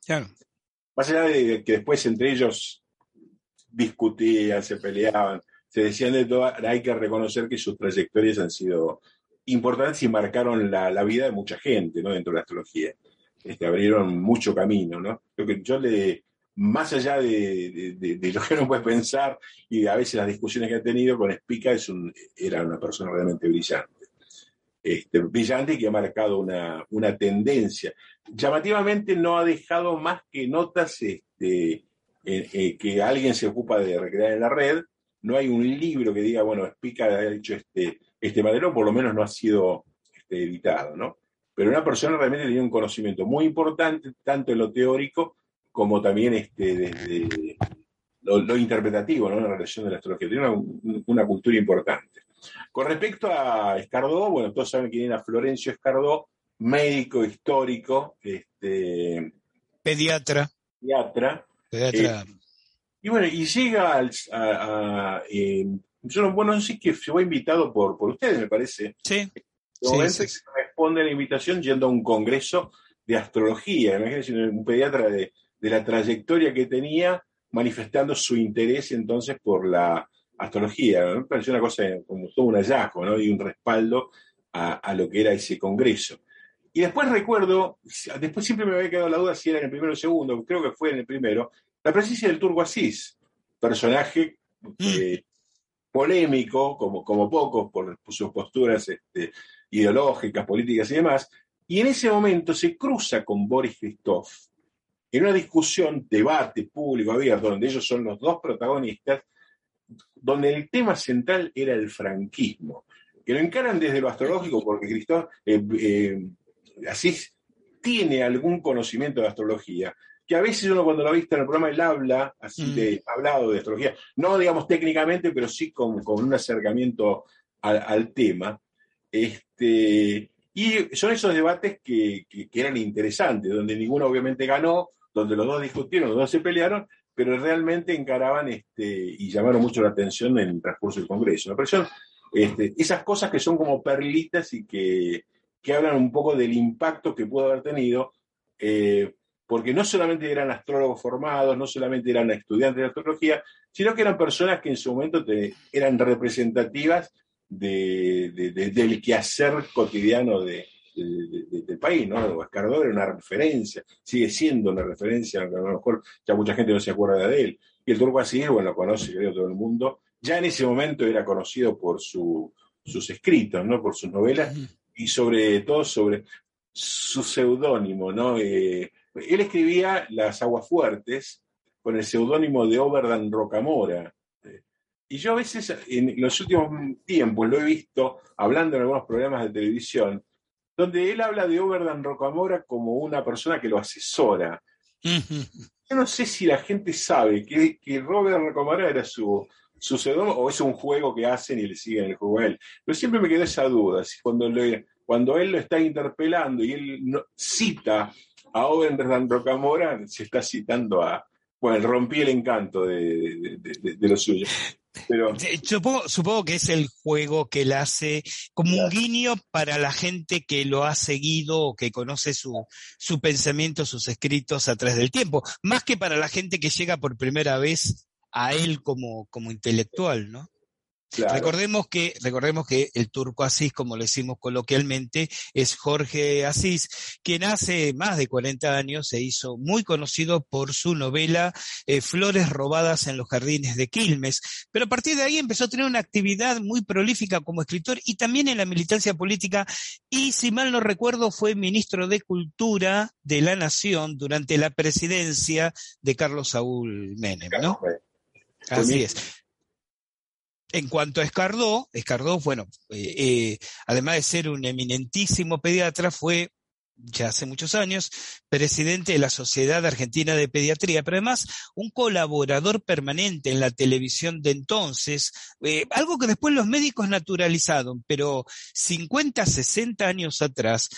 Más allá de que después entre ellos discutían, se peleaban, se decían de todo, hay que reconocer que sus trayectorias han sido importantes y marcaron la, vida de mucha gente ¿no? dentro de la astrología. Este, abrieron mucho camino. ¿no? Lo que yo le, más allá de, lo que uno puede pensar y a veces las discusiones que ha tenido con Spica, es un, era una persona realmente brillante. Este, brillante y que ha marcado una, una, tendencia. Llamativamente no ha dejado más que notas este, que alguien se ocupa de recrear en la red, no hay un libro que diga, bueno, Spica ha hecho este, este madero, por lo menos no ha sido este, editado, ¿no? Pero una persona realmente tenía un conocimiento muy importante, tanto en lo teórico como también este, desde lo, interpretativo, ¿no? En la relación de la astrología. Tiene una, cultura importante. Con respecto a Escardó, bueno, todos saben quién era Florencio Escardó, médico histórico, este, pediatra. Pediatra. Pediatra. Eh, y bueno, y llega al, a, a, eh, yo, bueno, no sé que fue invitado por, por ustedes, me parece. Sí. Sí, sí. responde a la invitación yendo a un congreso de astrología. Imagínense un pediatra de, de la trayectoria que tenía manifestando su interés entonces por la astrología. Me pareció una cosa como todo un hallazgo ¿no? y un respaldo a, a, lo que era ese congreso. Y después recuerdo, después siempre me había quedado la duda si era en el primero o el segundo, creo que fue en el primero, la presencia del Turco Asís, personaje eh, polémico, como, como pocos, por, sus posturas este, ideológicas, políticas y demás, y en ese momento se cruza con Boris Christoph en una discusión, debate público abierto, donde ellos son los dos protagonistas, donde el tema central era el franquismo, que lo encaran desde lo astrológico, porque Christoph, eh, eh, Asís tiene algún conocimiento de astrología, que a veces uno cuando lo ha visto en el programa, él habla, así Mm. de, hablado de astrología, no digamos técnicamente, pero sí con, con un acercamiento al, al tema. Este, y son esos debates que, que- que eran interesantes, donde ninguno obviamente ganó, donde los dos discutieron, los dos se pelearon, pero realmente encaraban este, y llamaron mucho la atención en el transcurso del Congreso. Me parecieron este, esas cosas que son como perlitas y que, que hablan un poco del impacto que pudo haber tenido, eh, porque no solamente eran astrólogos formados, no solamente eran estudiantes de astrología, sino que eran personas que en su momento te- eran representativas de, de- de- del quehacer cotidiano de, de- de- del país, ¿no? Escardó era una referencia, sigue siendo una referencia, aunque a lo mejor ya mucha gente no se acuerda de él. Y el turco así, bueno, lo conoce creo todo el mundo. Ya en ese momento era conocido por su- sus escritos, ¿no? Por sus novelas y sobre todo sobre su seudónimo, ¿no? Eh, él escribía Las Aguas Fuertes con el seudónimo de Oberdan Rocamora. Y yo a veces en los últimos tiempos lo he visto hablando en algunos programas de televisión, donde él habla de Oberdan Rocamora como una persona que lo asesora. Yo no sé si la gente sabe que, que Robert Rocamora era su, su seudónimo o es un juego que hacen y le siguen el juego a él. Pero siempre me quedó esa duda, si cuando, le- cuando él lo está interpelando y él no- cita a Oberdan Rocamora, se está citando a, bueno, rompí el encanto de, de- de- de- de lo suyo. Pero Supongo, supongo que es el juego que él hace como un guiño para la gente que lo ha seguido o que conoce su, su pensamiento, sus escritos a través del tiempo, más que para la gente que llega por primera vez a él como, como intelectual, ¿no? Claro, Recordemos que, recordemos que el turco Asís, como le decimos coloquialmente, es Jorge Asís, quien hace más de 40 años se hizo muy conocido por su novela eh, Flores robadas en los jardines de Quilmes, pero a partir de ahí empezó a tener una actividad muy prolífica como escritor y también en la militancia política y si mal no recuerdo fue ministro de Cultura de la Nación durante la presidencia de Carlos Saúl Menem, ¿no? Así es. En cuanto a Escardó, Escardó, bueno, eh, eh, además de ser un eminentísimo pediatra, fue ya hace muchos años presidente de la Sociedad Argentina de Pediatría, pero además un colaborador permanente en la televisión de entonces, eh, algo que después los médicos naturalizaron, pero 50, 60 años atrás,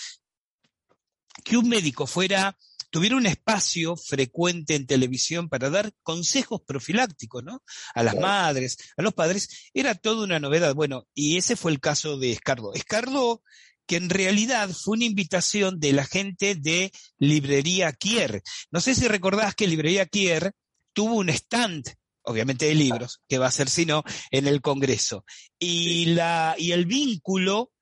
que un médico fuera tuviera un espacio frecuente en televisión para dar consejos profilácticos, ¿no? A las madres, a los padres, era toda una novedad. Bueno, y ese fue el caso de Escardó. Escardó, que en realidad fue una invitación de la gente de Librería Kier. No sé si recordás que Librería Kier tuvo un stand, obviamente de libros, que va a ser si no, en el Congreso. Y, la, y el vínculo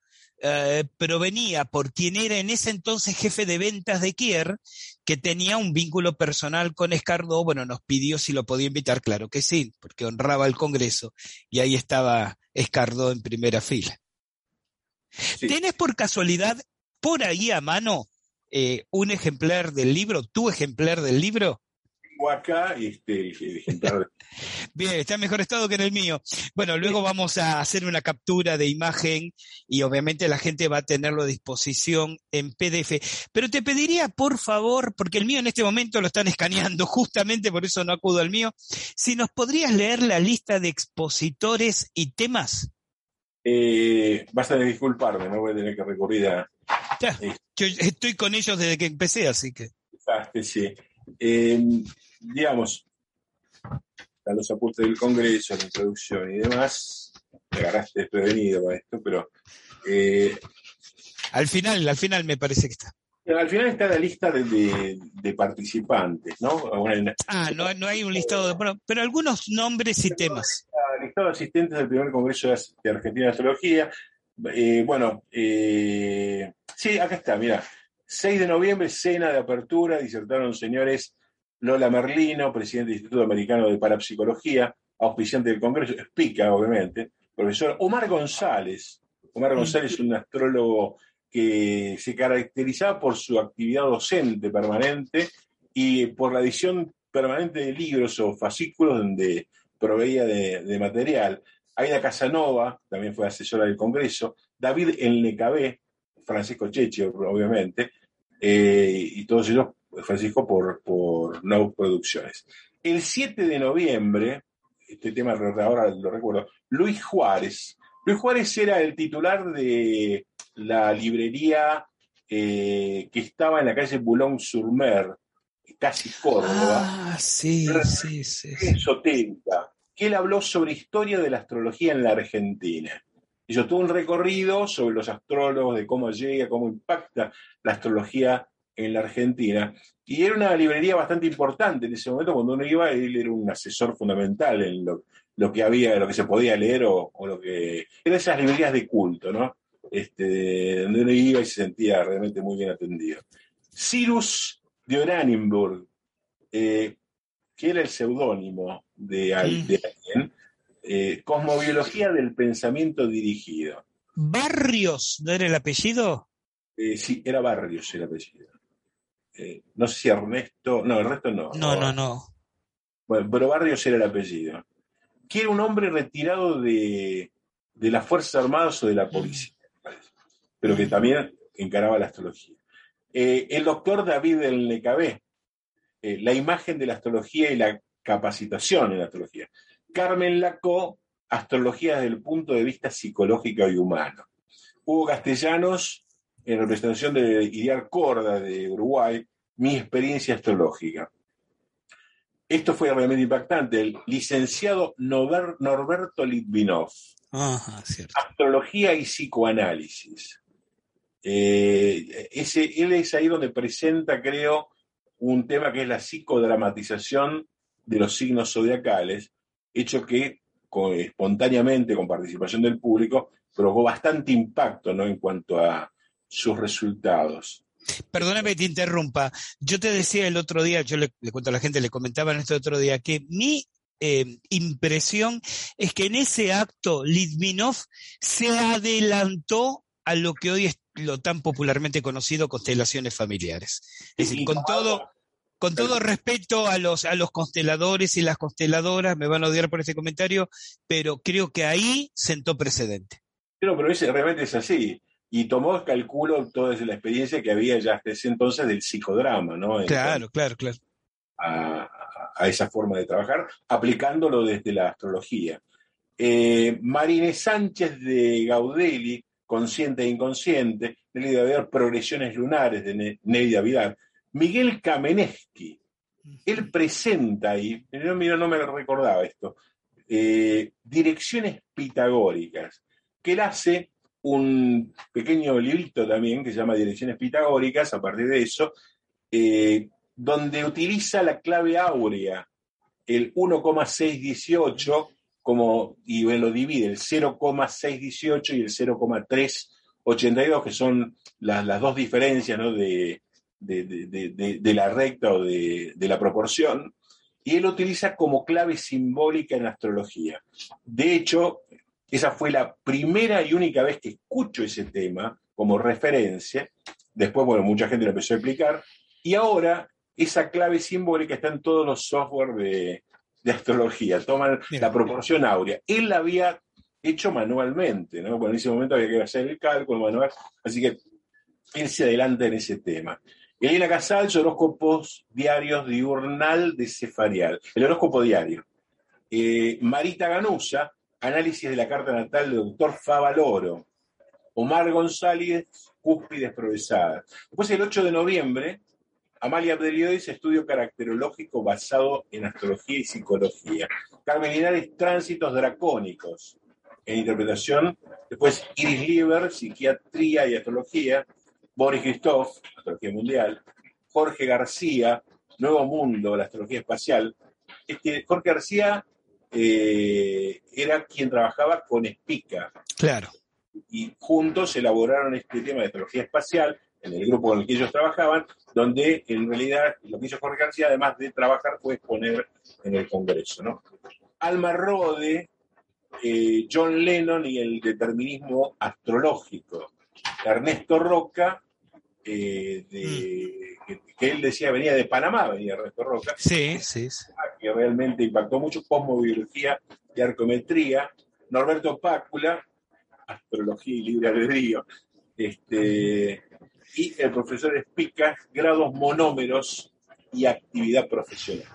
eh, provenía por quien era en ese entonces jefe de ventas de Kier, que tenía un vínculo personal con Escardó. Bueno, nos pidió si lo podía invitar, claro que sí, porque honraba el Congreso. Y ahí estaba Escardó en primera fila. sí. ¿Tienes por casualidad por ahí a mano eh, un ejemplar del libro, tu ejemplar del libro? Acá este, Bien, está en mejor estado que en el mío. Bueno, luego vamos a hacer una captura de imagen y obviamente la gente va a tenerlo a disposición en PDF. Pero te pediría, por favor, porque el mío en este momento lo están escaneando, justamente por eso no acudo al mío, si nos podrías leer la lista de expositores y temas. Eh, vas a disculparme, no voy a tener que recurrir a Ya, yo estoy con ellos desde que empecé, así que. desastre, sí. Eh, digamos, a los apuntes del Congreso, la introducción y demás. Me agarraste desprevenido con esto, pero eh, Al final, al final me parece que está. al final está la lista de, de- de participantes, ¿no? Ah, no, no hay un listado de. Bueno, pero algunos nombres y temas. listado de asistentes del primer Congreso de Argentina de Astrología. Eh, bueno, eh, sí, acá está, mira. 6 de noviembre, cena de apertura, disertaron señores Lola Merlino, presidente del Instituto Americano de Parapsicología, auspiciante del Congreso, explica, obviamente, profesor Omar González. Omar González es un astrólogo que se caracterizaba por su actividad docente permanente y por la edición permanente de libros o fascículos donde proveía de, material. Aida Casanova, también fue asesora del Congreso, David Elnecabé, Francisco Cheche, obviamente, eh, y todos ellos, Francisco, por No Producciones. El 7 de noviembre, este tema ahora lo recuerdo, Luis Juárez. Luis Juárez era el titular de la librería eh, que estaba en la calle Boulogne-sur-Mer, casi Córdoba Ah, sí, sí, sí. sí. esotérica, que él habló sobre historia de la astrología en la Argentina. Hizo todo un recorrido sobre los astrólogos, de cómo llega, cómo impacta la astrología en la Argentina. Y era una librería bastante importante en ese momento, cuando uno iba, él era un asesor fundamental en lo, lo que había, lo que se podía leer o, o lo que... Eran esas librerías de culto, ¿no? Este, donde uno iba y se sentía realmente muy bien atendido. Cyrus de Oranienburg, eh, que era el seudónimo de alguien, eh, Cosmobiología del Pensamiento Dirigido. Barrios, ¿no era el apellido? Eh, sí, era Barrios el apellido. Eh, no sé si Ernesto, no, Ernesto no. No, no, no. Bueno, pero Barrios era el apellido. Que era un hombre retirado de, de las Fuerzas Armadas o de la policía, me parece, pero que también encaraba la astrología. Eh, el doctor David del Necabé, eh, la imagen de la astrología y la capacitación en la astrología. Carmen Lacó, astrología desde el punto de vista psicológico y humano. Hugo Castellanos, en representación de Idiar Corda de Uruguay, mi experiencia astrológica. Esto fue realmente impactante. El licenciado Norberto Litvinov, Ajá. Astrología y Psicoanálisis. Eh, ese, él es ahí donde presenta, creo, un tema que es la psicodramatización de los signos zodiacales, hecho que con- espontáneamente, con participación del público, provocó bastante impacto ¿no? en cuanto a sus resultados. Perdóname que te interrumpa. Yo te decía el otro día, yo le, le cuento a la gente, le comentaba en este otro día, que mi eh, impresión es que en ese acto Litvinov se adelantó a lo que hoy es lo tan popularmente conocido constelaciones familiares. Es decir, con todo, con todo respeto a los, a los consteladores y las consteladoras, me van a odiar por este comentario, pero creo que ahí sentó precedente. No, pero ese realmente es así. Y tomó, calculo, toda la experiencia que había ya hasta ese entonces del psicodrama, ¿no? Claro, claro, claro. a, esa forma de trabajar, aplicándolo desde la astrología. Eh, Marine Sánchez de Gaudelli, Consciente e Inconsciente, Nelly de Vidal, Progresiones Lunares de Ne- Nelly de Vidal. Miguel Kamenetsky, él presenta ahí, no, mira, no me recordaba esto, eh, direcciones pitagóricas, que él hace un pequeño librito también que se llama Direcciones Pitagóricas, a partir de eso, eh, donde utiliza la clave áurea, el 1,618, como, y lo divide, el 0,618 y el 0,382, que son las, las dos diferencias ¿no? de, de, de- de- la recta o de, de la proporción, y él lo utiliza como clave simbólica en astrología. De hecho, esa fue la primera y única vez que escucho ese tema como referencia. Después, bueno, mucha gente lo empezó a explicar. Y ahora esa clave simbólica está en todos los software de, de astrología. Toman Bien. la proporción áurea. Él la había hecho manualmente, ¿no? Bueno, en ese momento había que hacer el cálculo manual. Así que él se adelanta en ese tema. Elena Casal, horóscopos diarios diurnal de Cefarial. El horóscopo diario. Eh, Marita Ganusa, análisis de la carta natal del doctor Favaloro. Omar González, cúspides progresadas. Después, el 8 de noviembre, Amalia Abdeliois, estudio caracterológico basado en astrología y psicología. Carmen Linares, tránsitos dracónicos en interpretación. Después Iris Lieber, psiquiatría y astrología. Boris Christoph, astrología mundial. Jorge García, Nuevo Mundo, la astrología espacial. Este, Jorge García eh, era quien trabajaba con Spica. Claro. Y juntos elaboraron este tema de astrología espacial en el grupo con el que ellos trabajaban, donde en realidad lo que hizo Jorge García, además de trabajar, fue exponer en el Congreso. ¿no? Alma Rode, eh, John Lennon y el determinismo astrológico. Ernesto Roca, eh, de, que, que, él decía venía de Panamá, venía Ernesto Roca. Sí, sí. sí. Que realmente impactó mucho, cosmobiología y arcometría. Norberto Pácula, astrología y libre albedrío. Este, y el profesor explica grados monómeros y actividad profesional.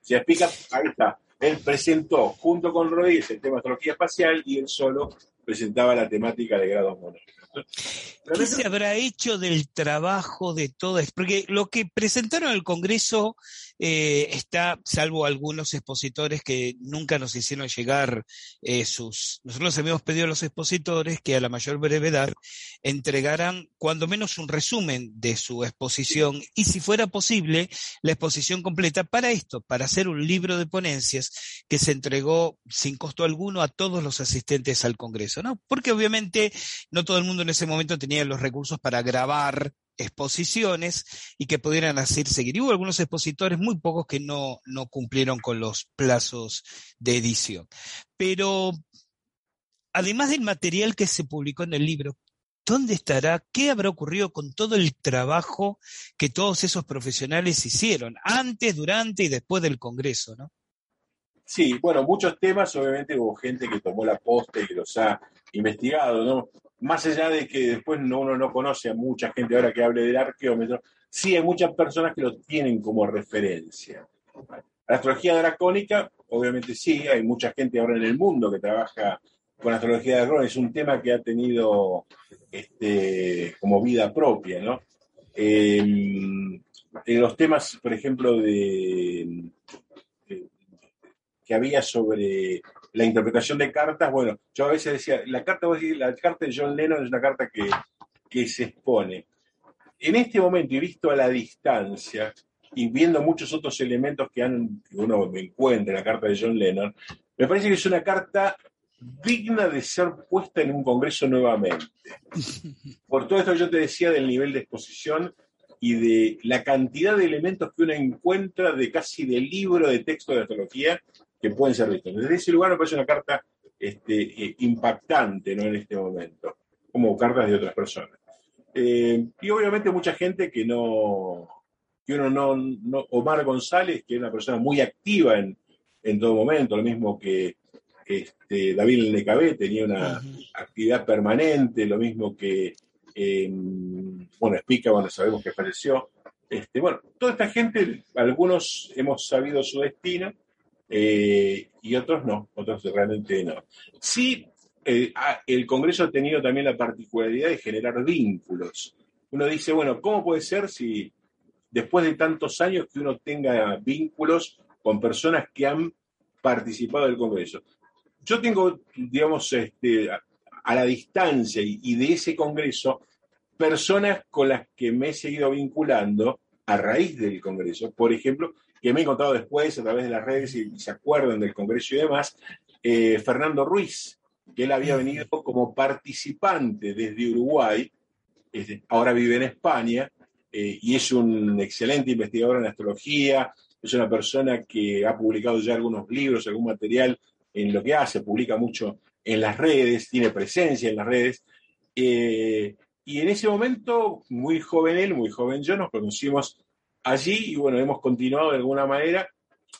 Se explica, ahí está, él presentó junto con Rodríguez el tema de astrología espacial y él solo presentaba la temática de grados monómeros. ¿Qué se habrá hecho del trabajo de todo esto? Porque lo que presentaron al Congreso eh, está, salvo algunos expositores que nunca nos hicieron llegar eh, sus... Nosotros habíamos pedido a los expositores que a la mayor brevedad entregaran cuando menos un resumen de su exposición y si fuera posible la exposición completa para esto, para hacer un libro de ponencias que se entregó sin costo alguno a todos los asistentes al Congreso, ¿no? Porque obviamente no todo el mundo en ese momento tenía los recursos para grabar exposiciones y que pudieran hacer seguir. Y hubo algunos expositores, muy pocos, que no, no cumplieron con los plazos de edición. Pero además del material que se publicó en el libro, ¿dónde estará? ¿Qué habrá ocurrido con todo el trabajo que todos esos profesionales hicieron antes, durante y después del Congreso, ¿no? Sí, bueno, muchos temas, obviamente hubo gente que tomó la posta y los ha investigado, ¿no? Más allá de que después no, uno no conoce a mucha gente ahora que hable del arqueómetro, sí hay muchas personas que lo tienen como referencia. La astrología dracónica, obviamente sí, hay mucha gente ahora en el mundo que trabaja con astrología dracónica, es un tema que ha tenido este, como vida propia, ¿no? Eh, en los temas, por ejemplo, de, que había sobre la interpretación de cartas, bueno, yo a veces decía, la carta, la carta de John Lennon es una carta que, que se expone. En este momento, y visto a la distancia, y viendo muchos otros elementos que, han, que uno encuentra en la carta de John Lennon, me parece que es una carta digna de ser puesta en un congreso nuevamente. Por todo esto yo te decía del nivel de exposición y de la cantidad de elementos que uno encuentra de casi de libro de texto de astrología que pueden ser vistos. Desde ese lugar me parece una carta este, eh, impactante ¿no? en este momento, como cartas de otras personas. Eh, y obviamente mucha gente que no, que uno no, no, Omar González, que es una persona muy activa en, en todo momento, lo mismo que este, David Lecabé tenía una uh -huh. actividad permanente, lo mismo que, eh, bueno, Spica, bueno, sabemos que falleció. Este, bueno, toda esta gente, algunos hemos sabido su destino, eh, y otros no, otros realmente no. Sí, eh, el Congreso ha tenido también la particularidad de generar vínculos. Uno dice, bueno, ¿cómo puede ser si después de tantos años que uno tenga vínculos con personas que han participado del Congreso? Yo tengo, digamos, este, a, la distancia y de ese Congreso, personas con las que me he seguido vinculando a raíz del Congreso. Por ejemplo, que me he encontrado después a través de las redes y, y se acuerdan del Congreso y demás, eh, Fernando Ruiz, que él había venido como participante desde Uruguay, este, ahora vive en España, eh, y es un excelente investigador en astrología, es una persona que ha publicado ya algunos libros, algún material en lo que hace, publica mucho en las redes, tiene presencia en las redes, eh, y en ese momento, muy joven él, muy joven yo, nos conocimos allí y bueno, hemos continuado de alguna manera,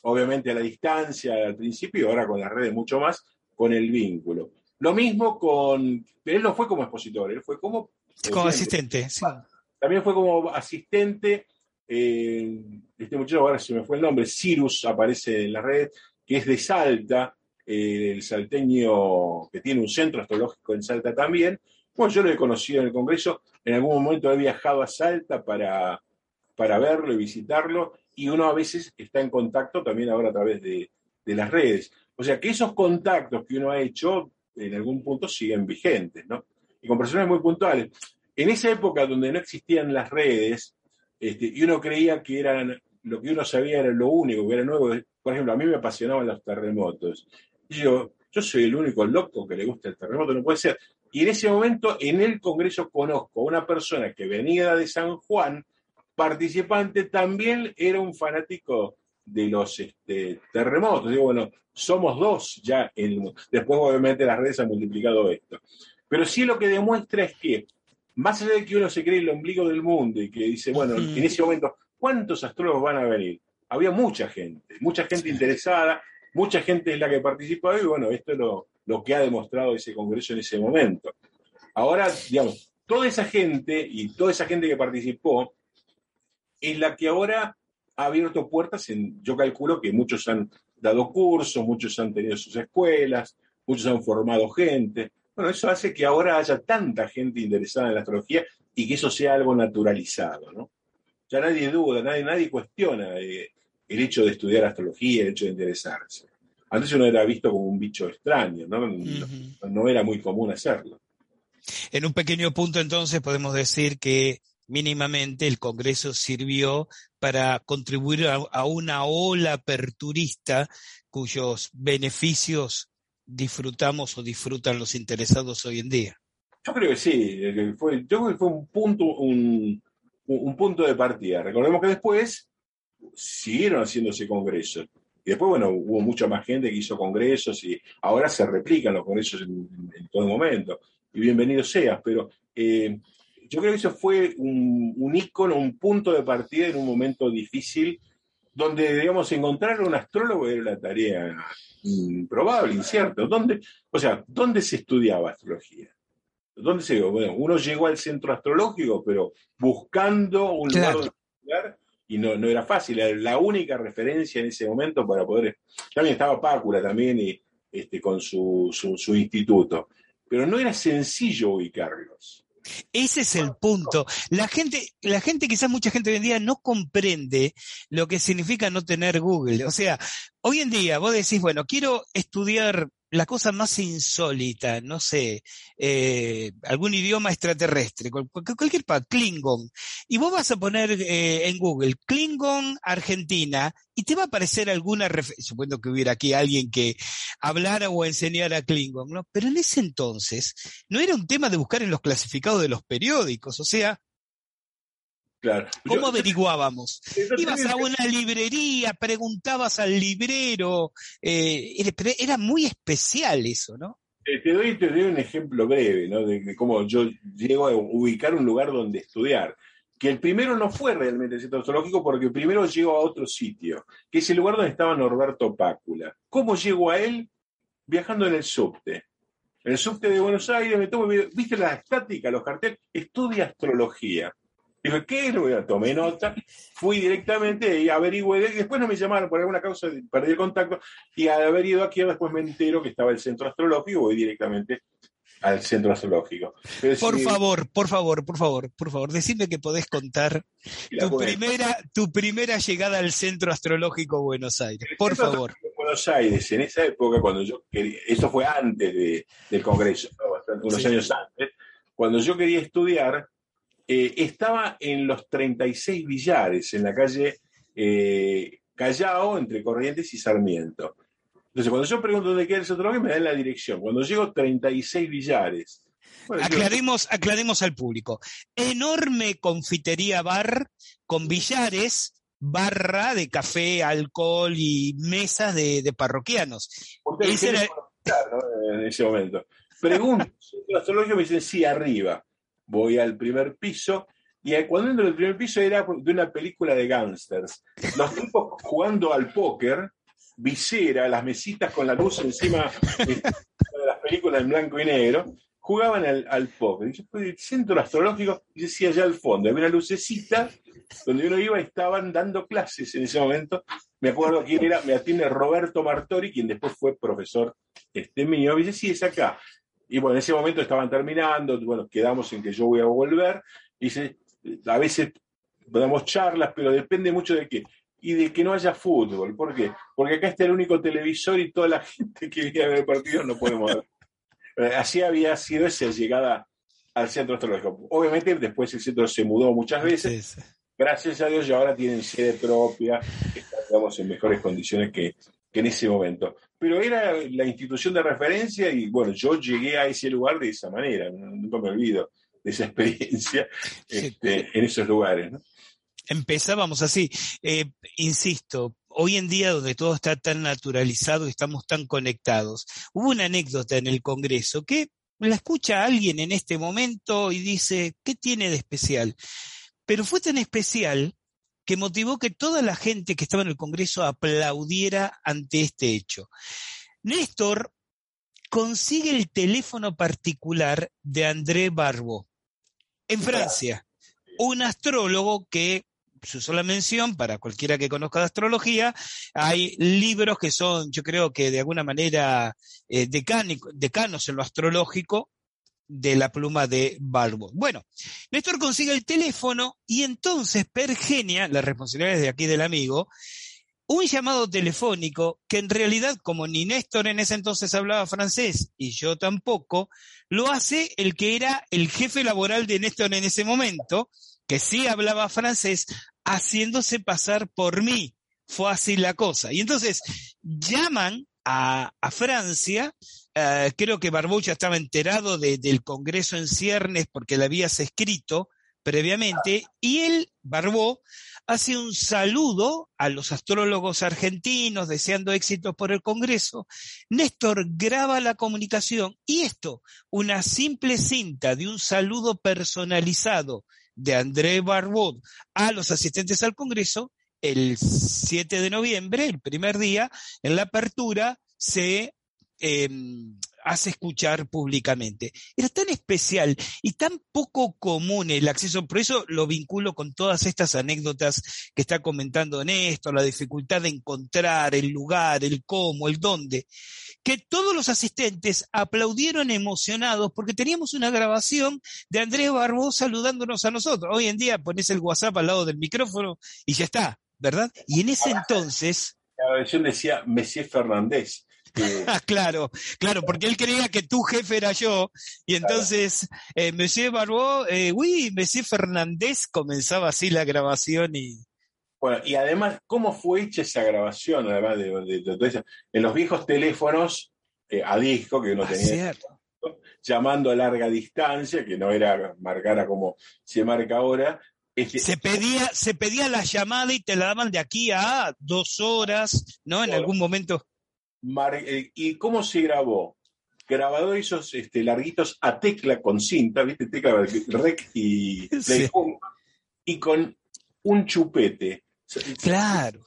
obviamente a la distancia al principio y ahora con las redes mucho más, con el vínculo. Lo mismo con, él no fue como expositor, él fue como... Como asistente, sí. También fue como asistente, eh, este muchacho, ahora se me fue el nombre, Cirus aparece en las redes, que es de Salta, eh, el salteño que tiene un centro astrológico en Salta también. Bueno, yo lo he conocido en el Congreso, en algún momento he viajado a Salta para para verlo y visitarlo, y uno a veces está en contacto también ahora a través de, de las redes. O sea que esos contactos que uno ha hecho en algún punto siguen vigentes, ¿no? Y con personas muy puntuales. En esa época donde no existían las redes, este, y uno creía que eran, lo que uno sabía era lo único, que era nuevo. Por ejemplo, a mí me apasionaban los terremotos. Y yo, yo soy el único loco que le gusta el terremoto, no puede ser. Y en ese momento, en el Congreso, conozco a una persona que venía de San Juan, participante, también era un fanático de los este, terremotos. Digo, bueno, somos dos ya. después, obviamente, las redes han multiplicado esto. Pero sí lo que demuestra es que, más allá de que uno se cree el ombligo del mundo y que dice, bueno, en ese momento, ¿cuántos astrólogos van a venir? Había mucha gente, mucha gente interesada, mucha gente es la que participó y bueno, esto es lo, lo que ha demostrado ese congreso en ese momento. Ahora, digamos, toda esa gente y toda esa gente que participó es la que ahora ha abierto puertas en, yo calculo que muchos han dado cursos, muchos han tenido sus escuelas, muchos han formado gente. Bueno, eso hace que ahora haya tanta gente interesada en la astrología y que eso sea algo naturalizado, ¿no? Ya nadie duda, nadie, nadie cuestiona eh, el hecho de estudiar astrología, el hecho de interesarse. Antes uno era visto como un bicho extraño, ¿no? no era muy común hacerlo. En un pequeño punto entonces podemos decir que mínimamente el Congreso sirvió para contribuir a, una ola aperturista cuyos beneficios disfrutamos o disfrutan los interesados hoy en día. Yo creo que sí, fue, yo creo que fue un punto, un, punto de partida. Recordemos que después siguieron haciéndose congresos. Y después, bueno, hubo mucha más gente que hizo congresos y ahora se replican los congresos en, todo momento. Y bienvenido seas, pero eh, yo creo que eso fue un, un ícono, un punto de partida en un momento difícil, donde, digamos, encontrar un astrólogo era una tarea improbable, incierta. ¿Dónde, o sea, ¿dónde se estudiaba astrología? ¿Dónde se Bueno, uno llegó al centro astrológico, pero buscando un lugar donde estudiar, y no, no era fácil. Era la única referencia en ese momento para poder. También estaba Pácula también y, este, con su, su, su instituto. Pero no era sencillo ubicarlos. Ese es el punto. La gente, la gente, quizás mucha gente hoy en día no comprende lo que significa no tener Google. O sea, hoy en día vos decís, bueno, quiero estudiar la cosa más insólita, no sé, eh, algún idioma extraterrestre, cualquier país, Klingon, y vos vas a poner eh, en Google Klingon Argentina y te va a aparecer alguna referencia, supongo que hubiera aquí alguien que hablara o enseñara Klingon, ¿no? Pero en ese entonces no era un tema de buscar en los clasificados de los periódicos, o sea, ¿Cómo averiguábamos? Ibas a una librería, preguntabas al librero, eh, era, muy especial eso, ¿no? Eh, te, doy, te doy un ejemplo breve, ¿no? De, cómo yo llego a ubicar un lugar donde estudiar. Que el primero no fue realmente el centro astrológico porque primero llego a otro sitio, que es el lugar donde estaba Norberto Pácula. ¿Cómo llego a él? Viajando en el subte. En el subte de Buenos Aires me tomo, viste la estática, los carteles, estudia astrología Dije, ¿qué? Lo tomé nota, fui directamente y averigüé. Después no me llamaron por alguna causa, perdí el contacto. Y al haber ido aquí, después me entero que estaba el centro astrológico, voy directamente al centro astrológico. por favor, por favor, por favor, por favor, decime que podés contar tu primera, tu primera llegada al centro astrológico Buenos Aires. Por favor. Buenos Aires, en esa época, cuando yo quería, eso fue antes del Congreso, unos años antes, cuando yo quería estudiar, eh, estaba en los 36 billares, en la calle eh, Callao, entre Corrientes y Sarmiento. Entonces, cuando yo pregunto dónde queda el centro me dan la dirección. Cuando llego, 36 billares. aclaremos, aclaremos al público. Enorme confitería bar con billares, barra de café, alcohol y mesas de, parroquianos. Ese era... En ese momento. Pregunto, los me dicen, sí, arriba voy al primer piso y cuando entro el primer piso era de una película de gángsters. Los tipos jugando al póker, visera, las mesitas con la luz encima de las películas en blanco y negro, jugaban al, al póker. Y yo fui el centro astrológico y decía allá al fondo, había una lucecita donde uno iba y estaban dando clases en ese momento. Me acuerdo quién era, me atiende Roberto Martori, quien después fue profesor este mío, y dice, sí, es acá. Y bueno, en ese momento estaban terminando, bueno, quedamos en que yo voy a volver. Y a veces damos charlas, pero depende mucho de qué. Y de que no haya fútbol. ¿Por qué? Porque acá está el único televisor y toda la gente que viene a ver el partido no podemos ver. Eh, así había sido esa llegada al centro astrológico. Obviamente después el centro se mudó muchas veces. Gracias a Dios y ahora tienen sede propia, estamos en mejores condiciones que, que en ese momento. Pero era la institución de referencia y bueno, yo llegué a ese lugar de esa manera, nunca me olvido de esa experiencia este, en esos lugares. ¿no? Empezábamos así, eh, insisto, hoy en día donde todo está tan naturalizado y estamos tan conectados, hubo una anécdota en el Congreso que la escucha alguien en este momento y dice, ¿qué tiene de especial? Pero fue tan especial que motivó que toda la gente que estaba en el Congreso aplaudiera ante este hecho. Néstor consigue el teléfono particular de André Barbeau en Francia, un astrólogo que su sola mención, para cualquiera que conozca de astrología, hay libros que son, yo creo que de alguna manera, eh, decanos en lo astrológico, de la pluma de Barbo. Bueno, Néstor consigue el teléfono y entonces Pergenia, la responsabilidad es de aquí del amigo, un llamado telefónico que en realidad, como ni Néstor en ese entonces hablaba francés y yo tampoco, lo hace el que era el jefe laboral de Néstor en ese momento, que sí hablaba francés, haciéndose pasar por mí. Fue así la cosa. Y entonces llaman a Francia eh, creo que Barbucha estaba enterado del Congreso en ciernes porque le habías escrito previamente, y él, Barbó, hace un saludo a los astrólogos argentinos deseando éxitos por el Congreso. Néstor graba la comunicación y esto, una simple cinta de un saludo personalizado de André Barbot a los asistentes al Congreso, el 7 de noviembre, el primer día, en la apertura, se Em, hace escuchar públicamente. Era tan especial y tan poco común el acceso, por eso lo vinculo con todas estas anécdotas que está comentando Néstor, la dificultad de encontrar el lugar, el cómo, el dónde, que todos los asistentes aplaudieron emocionados porque teníamos una grabación de Andrés Barbó saludándonos a nosotros. Hoy en día pones el WhatsApp al lado del micrófono y ya está, ¿verdad? Y en ese entonces... La versión decía Messier Fernández claro, claro, porque él creía que tu jefe era yo, y entonces eh, Monsieur Barbeau, eh, uy, Monsieur Fernández comenzaba así la grabación y... Bueno, y además, ¿cómo fue hecha esa grabación? Además de, en los viejos teléfonos eh, a disco que uno ah, tenía, llamando a larga distancia, que no era marcara como se marca ahora, se pedía, se pedía la llamada y te la daban de aquí a dos horas, ¿no? En algún momento. Eh, ¿Y cómo se grabó? Grabado esos este, larguitos a tecla con cinta, ¿viste? Tecla rec y y con un chupete. Claro.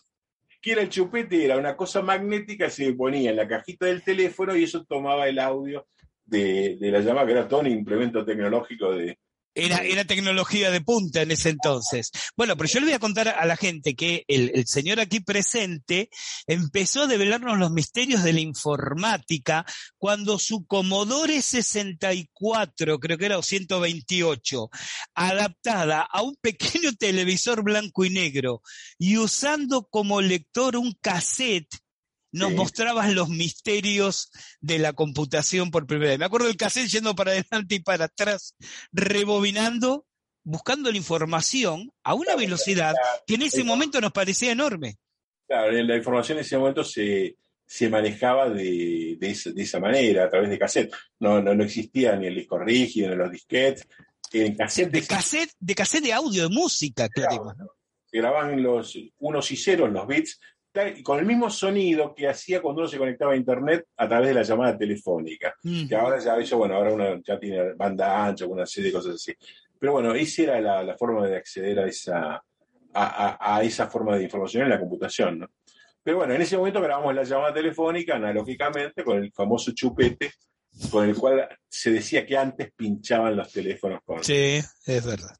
¿Qué era el chupete? Era una cosa magnética, se ponía en la cajita del teléfono y eso tomaba el audio de, de la llamada, que era todo un implemento tecnológico de, era, era tecnología de punta en ese entonces. Bueno, pero yo le voy a contar a la gente que el, el, señor aquí presente empezó a develarnos los misterios de la informática cuando su Commodore 64, creo que era o 128, adaptada a un pequeño televisor blanco y negro y usando como lector un cassette nos mostrabas los misterios de la computación por primera vez. Me acuerdo del cassette yendo para adelante y para atrás, rebobinando, buscando la información a una velocidad que en ese momento nos parecía enorme. Claro, la información en ese momento se, manejaba de, esa, manera, a través de cassette. No, no, existía ni el disco rígido, ni los disquetes. En cassette de, cassette, de cassette de audio, de música, claro. Se grababan los unos y ceros, los bits, con el mismo sonido que hacía cuando uno se conectaba a internet a través de la llamada telefónica. Que ahora ya eso, bueno, ahora uno ya tiene banda ancha, una serie de cosas así. Pero bueno, esa era la, forma de acceder a esa, a, esa forma de información en la computación, ¿no? Pero bueno, en ese momento grabamos la llamada telefónica analógicamente con el famoso chupete con el cual se decía que antes pinchaban los teléfonos con. Sí, es verdad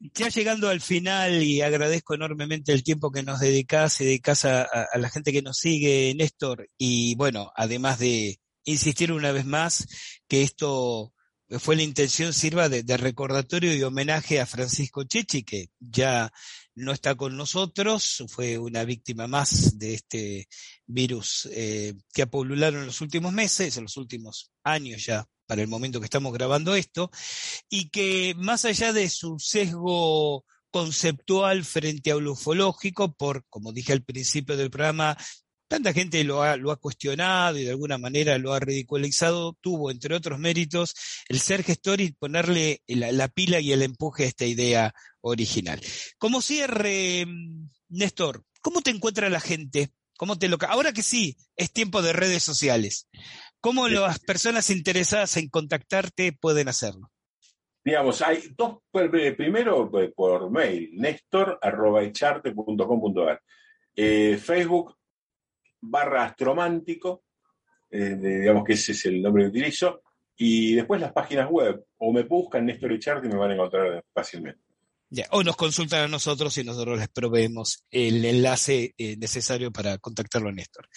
ya llegando al final y agradezco enormemente el tiempo que nos dedicás y dedicás a, la gente que nos sigue, Néstor, y bueno, además de insistir una vez más que esto fue la intención sirva de, recordatorio y homenaje a Francisco Chechi, que ya no está con nosotros, fue una víctima más de este virus eh, que ha pululado en los últimos meses, en los últimos años ya, para el momento que estamos grabando esto, y que más allá de su sesgo conceptual frente a lo ufológico, por, como dije al principio del programa, tanta gente lo ha, lo ha cuestionado y de alguna manera lo ha ridiculizado, tuvo, entre otros méritos, el ser gestor y ponerle la, pila y el empuje a esta idea original. Como cierre, Néstor, ¿cómo te encuentra la gente? ¿Cómo te lo... Ahora que sí, es tiempo de redes sociales. ¿Cómo las personas interesadas en contactarte pueden hacerlo? Digamos, hay dos, primero pues, por mail, nestor.echarte.com.ar. Eh, Facebook, barra astromántico, eh, digamos que ese es el nombre que utilizo, y después las páginas web, o me buscan Néstor Echarte y me van a encontrar fácilmente. Ya, o nos consultan a nosotros y nosotros les proveemos el enlace eh, necesario para contactarlo a Néstor.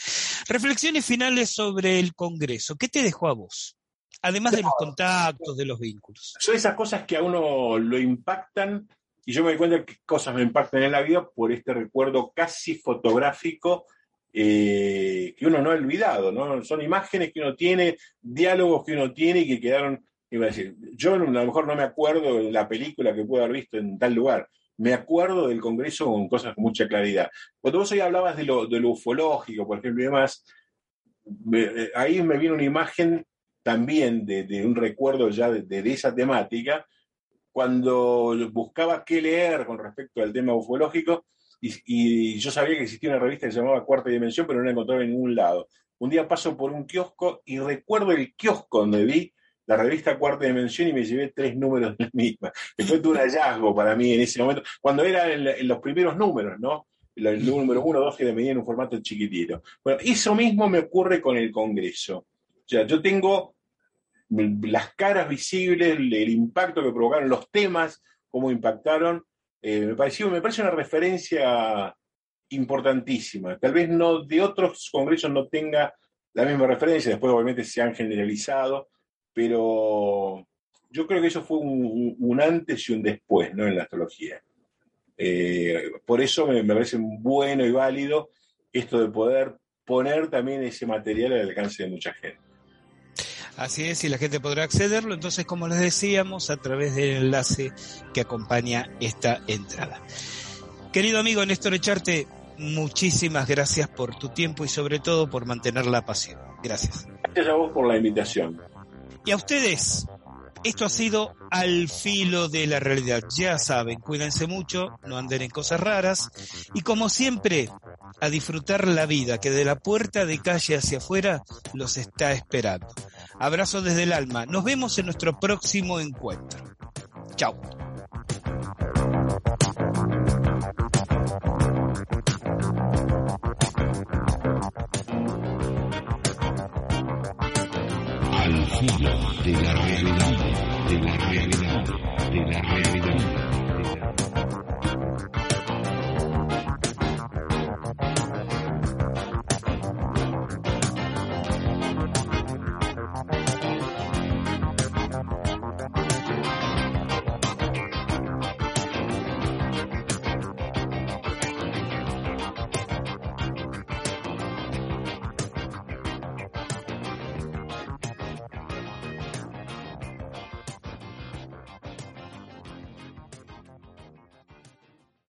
Reflexiones finales sobre el Congreso. ¿Qué te dejó a vos? Además de los contactos, de los vínculos. Son esas cosas que a uno lo impactan y yo me doy cuenta que cosas me impactan en la vida por este recuerdo casi fotográfico eh, que uno no ha olvidado, ¿no? Son imágenes que uno tiene, diálogos que uno tiene y que quedaron, iba a decir, yo a lo mejor no me acuerdo de la película que puedo haber visto en tal lugar, me acuerdo del Congreso con cosas con mucha claridad. Cuando vos hoy hablabas de lo, ufológico, por ejemplo, y demás, eh, ahí me viene una imagen también de, un recuerdo ya de, esa temática, cuando buscaba qué leer con respecto al tema ufológico, y, yo sabía que existía una revista que se llamaba Cuarta Dimensión, pero no la encontraba en ningún lado. Un día paso por un kiosco y recuerdo el kiosco donde vi la revista Cuarta Dimensión y me llevé tres números de la misma. Fue un hallazgo para mí en ese momento, cuando era en, los primeros números, ¿no? El número uno, dos que venían en un formato chiquitito. Bueno, eso mismo me ocurre con el Congreso. O sea, yo tengo las caras visibles, el impacto que provocaron, los temas, cómo impactaron, eh, me, pareció, me parece una referencia importantísima. Tal vez no de otros congresos no tenga la misma referencia, después obviamente se han generalizado, pero yo creo que eso fue un, antes y un después ¿no? en la astrología. Eh, por eso me, me, parece bueno y válido esto de poder poner también ese material al alcance de mucha gente. Así es, y la gente podrá accederlo, entonces, como les decíamos, a través del enlace que acompaña esta entrada. Querido amigo Néstor Echarte, muchísimas gracias por tu tiempo y sobre todo por mantener la pasión. Gracias. Gracias a vos por la invitación. Y a ustedes, esto ha sido al filo de la realidad. Ya saben, cuídense mucho, no anden en cosas raras y como siempre, a disfrutar la vida que de la puerta de calle hacia afuera los está esperando. Abrazo desde el alma. Nos vemos en nuestro próximo encuentro. Chao. De la realidad, de la